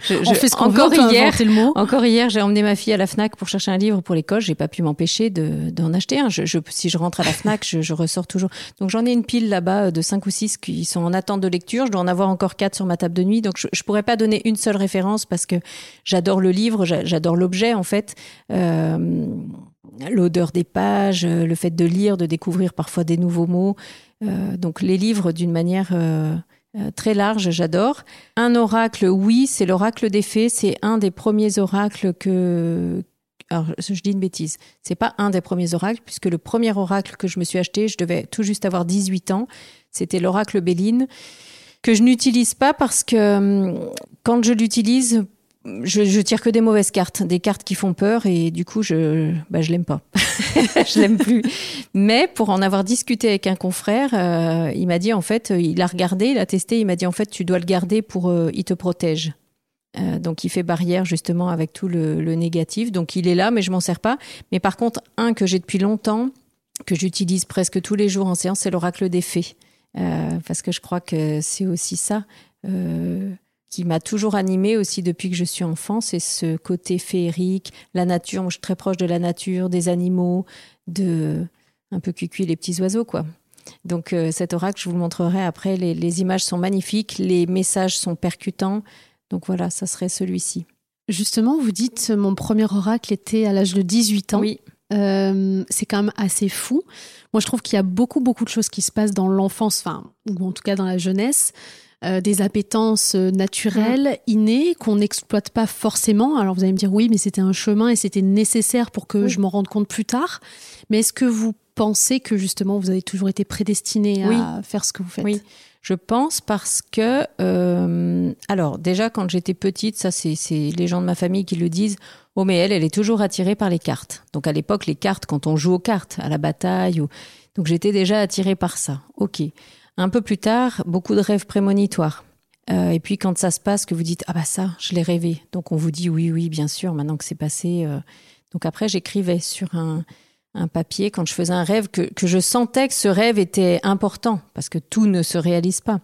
je, On fait ce qu'on encore hier, le mot. Encore hier, j'ai emmené ma fille à la Fnac pour chercher un livre pour l'école. J'ai pas pu m'empêcher d'en acheter un. Je, si je rentre à la Fnac, je, ressors toujours. Donc j'en ai une pile là-bas de cinq ou six qui sont en attente de lecture. Je dois en avoir encore quatre sur ma table de nuit. Donc je, je pourrais pas donner une seule référence parce que j'adore le livre, j'adore l'objet en fait. Euh, l'odeur des pages, le fait de lire, de découvrir parfois des nouveaux mots. Euh, donc les livres d'une manière euh, euh, très large, j'adore. Un oracle, oui, c'est l'oracle des fées. C'est un des premiers oracles que. Alors, je dis une bêtise. C'est pas un des premiers oracles, puisque le premier oracle que je me suis acheté, je devais tout juste avoir 18 ans. C'était l'oracle Béline, que je n'utilise pas parce que hum, quand je l'utilise je, je, tire que des mauvaises cartes, des cartes qui font peur et du coup je bah, je l'aime pas, je l'aime plus. Mais pour en avoir discuté avec un confrère, euh, il m'a dit en fait, il a regardé, il a testé, il m'a dit en fait tu dois le garder pour euh, il te protège. Euh, donc il fait barrière justement avec tout le, le, négatif. Donc il est là, mais je m'en sers pas. Mais par contre un que j'ai depuis longtemps, que j'utilise presque tous les jours en séance, c'est l'oracle des fées, parce que je crois que c'est aussi ça qui m'a toujours animée aussi depuis que je suis enfant, c'est ce côté féerique, la nature. Moi, je suis très proche de la nature, des animaux, de un peu cuicui les petits oiseaux, quoi. Donc euh, cet oracle, je vous le montrerai après. Les, images sont magnifiques, les messages sont percutants. Donc voilà, ça serait celui-ci. Justement, vous dites mon premier oracle était à l'âge de 18 ans. Oui. Euh, c'est quand même assez fou. Moi, je trouve qu'il y a beaucoup, beaucoup de choses qui se passent dans l'enfance, enfin, ou en tout cas dans la jeunesse, euh, des appétences naturelles, mm. innées, qu'on n'exploite pas forcément. Alors, vous allez me dire, oui, mais c'était un chemin et c'était nécessaire pour que je m'en rende compte plus tard. Mais est-ce que vous pensez que justement vous avez toujours été prédestiné à faire ce que vous faites? Oui, je pense parce que, euh, alors déjà quand j'étais petite, ça c'est les gens de ma famille qui le disent, oh mais elle, elle est toujours attirée par les cartes. Donc à l'époque, les cartes, quand on joue aux cartes, à la bataille, ou... donc j'étais déjà attirée par ça. Ok. Un peu plus tard, beaucoup de rêves prémonitoires. Euh, et puis quand ça se passe, que vous dites ah bah ça, je l'ai rêvé. Donc on vous dit oui oui bien sûr. Maintenant que c'est passé. Euh... Donc après j'écrivais sur un un papier quand je faisais un rêve que, que, je sentais que ce rêve était important parce que tout ne se réalise pas.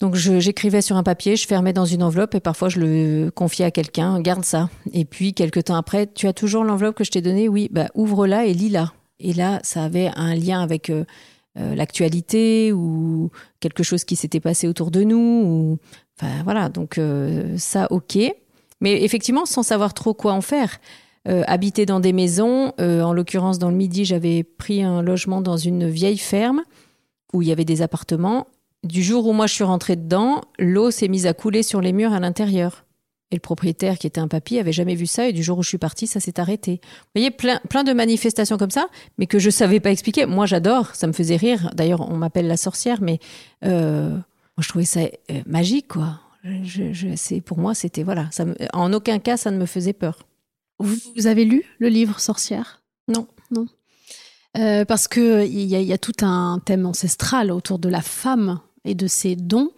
Donc j'écrivais sur un papier, je fermais dans une enveloppe et parfois je le confiais à quelqu'un, garde ça. Et puis quelques temps après, tu as toujours l'enveloppe que je t'ai donnée, oui, bah ouvre-la et lis-la. Et là, ça avait un lien avec euh, euh, l'actualité ou quelque chose qui s'était passé autour de nous. Ou... Enfin voilà, donc euh, ça, ok. Mais effectivement, sans savoir trop quoi en faire. Euh, habiter dans des maisons. Euh, en l'occurrence, dans le Midi, j'avais pris un logement dans une vieille ferme où il y avait des appartements. Du jour où moi je suis rentrée dedans, l'eau s'est mise à couler sur les murs à l'intérieur. Et le propriétaire, qui était un papy, avait jamais vu ça. Et du jour où je suis partie, ça s'est arrêté. Vous voyez, plein, plein de manifestations comme ça, mais que je savais pas expliquer. Moi, j'adore. Ça me faisait rire. D'ailleurs, on m'appelle la sorcière, mais euh, moi, je trouvais ça magique, quoi. Je, pour moi, c'était voilà. Ça en aucun cas, ça ne me faisait peur. Vous, avez lu le livre Sorcière? Non. Non. Euh, parce que il y, a tout un thème ancestral autour de la femme et de ses dons.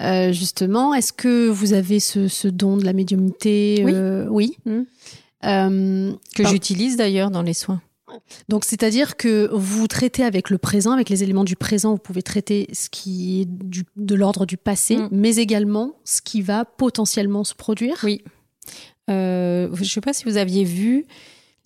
Euh, justement, est-ce que vous avez ce, don de la médiumnité Oui. Euh, oui. Mmh. que j'utilise d'ailleurs dans les soins. Donc, c'est-à-dire que vous traitez avec le présent, avec les éléments du présent, vous pouvez traiter ce qui est de l'ordre du passé, mmh. mais également ce qui va potentiellement se produire. Oui. Euh, je ne sais pas si vous aviez vu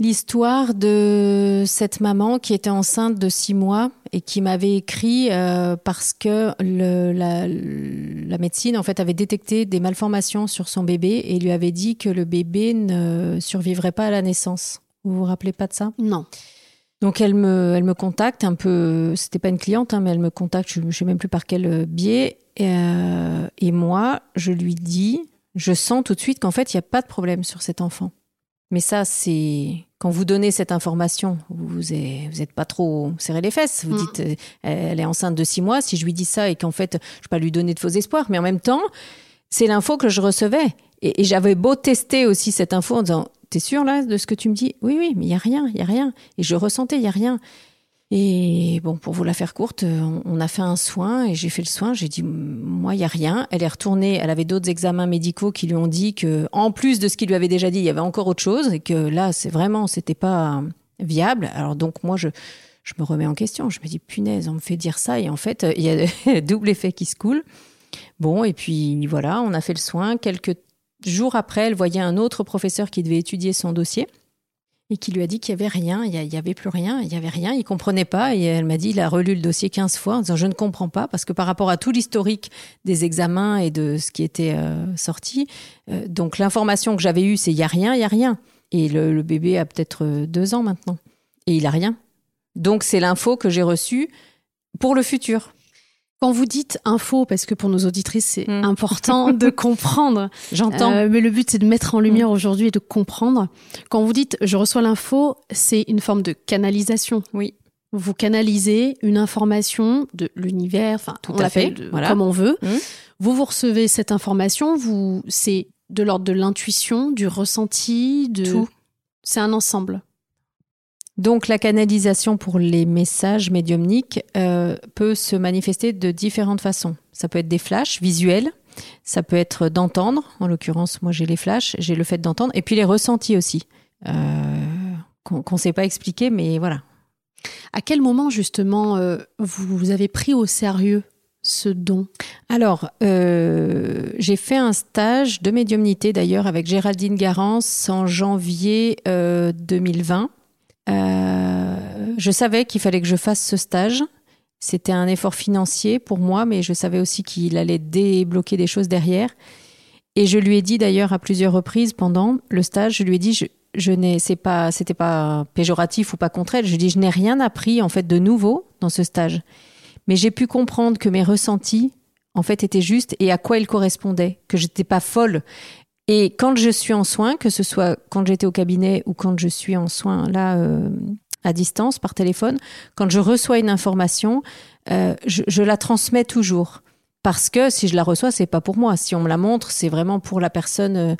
l'histoire de cette maman qui était enceinte de six mois et qui m'avait écrit euh, parce que le, la, la, médecine en fait avait détecté des malformations sur son bébé et lui avait dit que le bébé ne survivrait pas à la naissance. Vous vous rappelez pas de ça? Non. Donc elle me, elle me contacte un peu, c'était pas une cliente, hein, mais elle me contacte, je ne sais même plus par quel biais. Et, euh, et moi, je lui dis, je sens tout de suite qu'en fait, il n'y a pas de problème sur cet enfant. Mais ça, c'est quand vous donnez cette information, vous n'êtes pas trop serré les fesses. Vous mm. dites, euh, elle est enceinte de six mois. Si je lui dis ça et qu'en fait, je ne vais pas lui donner de faux espoirs, mais en même temps, c'est l'info que je recevais. Et, et j'avais beau tester aussi cette info en disant, t'es sûr là de ce que tu me dis? Oui, oui, mais il y a rien, il y a rien. Et je ressentais, il y a rien. Et bon, pour vous la faire courte, euh, on a fait un soin et j'ai fait le soin. J'ai dit, moi, il y a rien. Elle est retournée. Elle avait d'autres examens médicaux qui lui ont dit que, en plus de ce qu'il lui avait déjà dit, il y avait encore autre chose et que là, c'est vraiment, c'était pas viable. Alors donc, moi, je, je me remets en question. Je me dis, punaise, on me fait dire ça et en fait, il y a double effet qui se coule. Bon, et puis voilà, on a fait le soin. Quelques jours après, elle voyait un autre professeur qui devait étudier son dossier qui lui a dit qu'il y avait rien, il y avait plus rien, il y avait rien, il comprenait pas et elle m'a dit il a relu le dossier 15 fois en disant je ne comprends pas parce que par rapport à tout l'historique des examens et de ce qui était euh, sorti, euh, donc l'information que j'avais eue c'est il y a rien, il y a rien et le, bébé a peut-être euh, deux ans maintenant et il a rien. Donc c'est l'info que j'ai reçue pour le futur. Quand vous dites info, parce que pour nos auditrices, c'est hmm. important de comprendre. J'entends. Euh, mais le but, c'est de mettre en lumière hmm. aujourd'hui et de comprendre. Quand vous dites je reçois l'info, c'est une forme de canalisation. Oui. Vous canalisez une information de l'univers, enfin, tout à fait, comme on veut. Hmm. Vous vous recevez cette information, vous, c'est de l'ordre de l'intuition, du ressenti, de. Tout. C'est un ensemble. Donc la canalisation pour les messages médiumniques euh, peut se manifester de différentes façons. Ça peut être des flashs visuels, ça peut être d'entendre, en l'occurrence moi j'ai les flashs, j'ai le fait d'entendre, et puis les ressentis aussi, euh, qu'on ne sait pas expliquer, mais voilà. À quel moment justement euh, vous, vous avez pris au sérieux ce don? Alors, euh, j'ai fait un stage de médiumnité d'ailleurs avec Géraldine Garance en janvier 2020. Je savais qu'il fallait que je fasse ce stage. C'était un effort financier pour moi, mais je savais aussi qu'il allait débloquer des choses derrière. Et je lui ai dit d'ailleurs à plusieurs reprises pendant le stage, je lui ai dit, je, je n'ai, c'est pas, c'était pas péjoratif ou pas contre elle. Je dis, je n'ai rien appris en fait de nouveau dans ce stage, mais j'ai pu comprendre que mes ressentis en fait étaient justes et à quoi ils correspondaient, que j'étais pas folle. Et quand je suis en soins, que ce soit quand j'étais au cabinet ou quand je suis en soins là euh, à distance par téléphone, quand je reçois une information, euh, je, la transmets toujours parce que si je la reçois, c'est pas pour moi. Si on me la montre, c'est vraiment pour la personne euh,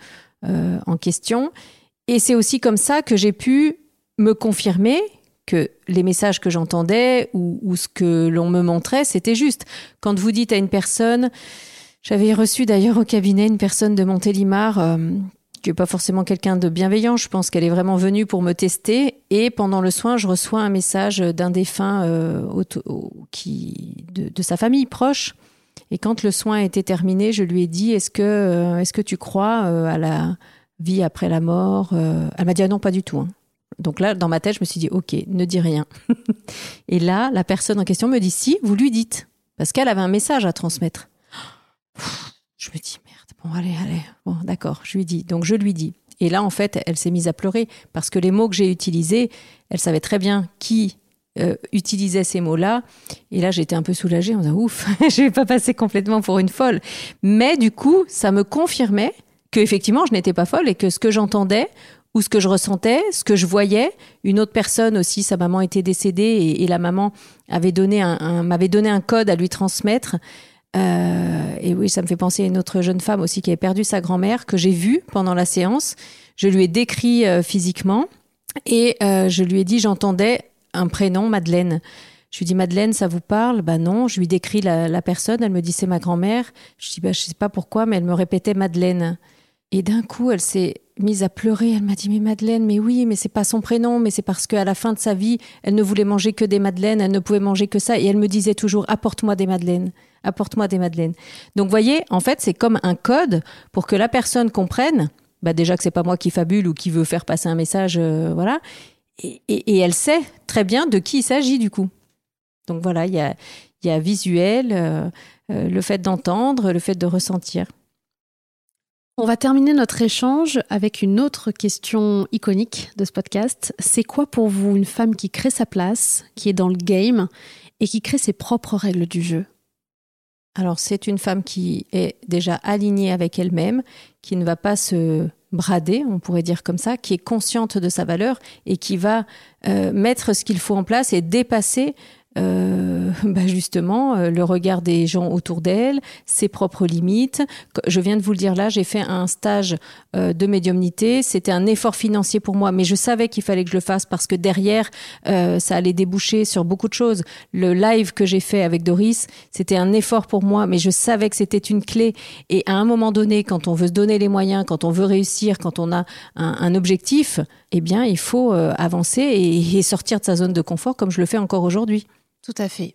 euh, en question. Et c'est aussi comme ça que j'ai pu me confirmer que les messages que j'entendais ou, ce que l'on me montrait, c'était juste. Quand vous dites à une personne, j'avais reçu d'ailleurs au cabinet une personne de Montélimar qui n'est pas forcément quelqu'un de bienveillant. Je pense qu'elle est vraiment venue pour me tester. Et pendant le soin, je reçois un message d'un défunt euh, qui, de, sa famille proche. Et quand le soin était terminé, je lui ai dit Est-ce que, euh, est-ce que tu crois euh, à la vie après la mort Elle m'a dit ah non, pas du tout. Hein. Donc là, dans ma tête, je me suis dit Ok, ne dis rien. et là, la personne en question me dit Si, vous lui dites. Parce qu'elle avait un message à transmettre. Je me dis Bon, allez, allez. Bon, d'accord, je lui dis. Donc, je lui dis. Et là, en fait, elle s'est mise à pleurer parce que les mots que j'ai utilisés, elle savait très bien qui euh, utilisait ces mots-là. Et là, j'étais un peu soulagée en disant ouf, je vais pas passer complètement pour une folle. Mais du coup, ça me confirmait que effectivement, je n'étais pas folle et que ce que j'entendais ou ce que je ressentais, ce que je voyais, une autre personne aussi, sa maman était décédée et, la maman avait donné un m'avait donné un code à lui transmettre. Euh, et oui, ça me fait penser à une autre jeune femme aussi qui avait perdu sa grand-mère que j'ai vue pendant la séance. Je lui ai décrit euh, physiquement et euh, je lui ai dit j'entendais un prénom Madeleine. Je lui dis Madeleine, ça vous parle? Bah non. Je lui décris la, la personne. Elle me dit c'est ma grand-mère. Je dis bah je sais pas pourquoi, mais elle me répétait Madeleine. Et d'un coup, elle s'est mise à pleurer. Elle m'a dit mais Madeleine, mais oui, mais c'est pas son prénom, mais c'est parce qu'à la fin de sa vie, elle ne voulait manger que des madeleines, elle ne pouvait manger que ça, et elle me disait toujours apporte-moi des madeleines apporte-moi des madeleines. Donc, voyez, en fait, c'est comme un code pour que la personne comprenne, bah déjà que c'est pas moi qui fabule ou qui veut faire passer un message, euh, voilà. Et, elle sait très bien de qui il s'agit du coup. Donc voilà, il y a, visuel, euh, euh, le fait d'entendre, le fait de ressentir. On va terminer notre échange avec une autre question iconique de ce podcast. C'est quoi pour vous une femme qui crée sa place, qui est dans le game et qui crée ses propres règles du jeu? Alors c'est une femme qui est déjà alignée avec elle-même, qui ne va pas se brader, on pourrait dire comme ça, qui est consciente de sa valeur et qui va euh, mettre ce qu'il faut en place et dépasser euh, bah justement euh, le regard des gens autour d'elle, ses propres limites. Je viens de vous le dire là, j'ai fait un stage euh, de médiumnité. C'était un effort financier pour moi, mais je savais qu'il fallait que je le fasse parce que derrière, euh, ça allait déboucher sur beaucoup de choses. Le live que j'ai fait avec Doris, c'était un effort pour moi, mais je savais que c'était une clé. Et à un moment donné, quand on veut se donner les moyens, quand on veut réussir, quand on a un, objectif, eh bien, il faut avancer et sortir de sa zone de confort comme je le fais encore aujourd'hui. Tout à fait.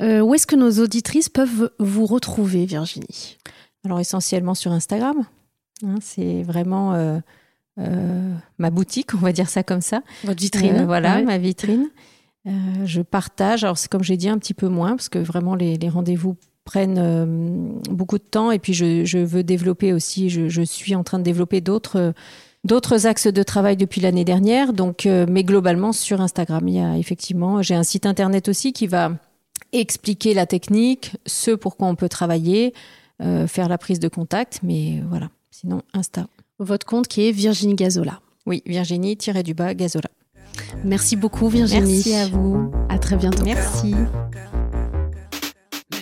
Euh, où est-ce que nos auditrices peuvent vous retrouver, Virginie? Alors essentiellement sur Instagram. Hein, c'est vraiment euh, euh, ma boutique, on va dire ça comme ça. Votre vitrine. voilà, ma vitrine. je partage. Alors c'est comme j'ai dit un petit peu moins parce que vraiment les, rendez-vous prennent beaucoup de temps et puis je, veux développer aussi. Je, je, suis en train de développer d'autres d'autres axes de travail depuis l'année dernière. Donc, euh, mais globalement sur Instagram, il y a effectivement, j'ai un site internet aussi qui va expliquer la technique, ce pourquoi on peut travailler, euh, faire la prise de contact, mais voilà. Sinon, Insta. Votre compte qui est Virginie Gazola. Oui, Virginie-du-bas Gazola. Merci beaucoup Virginie. Merci à vous. À très bientôt. Merci.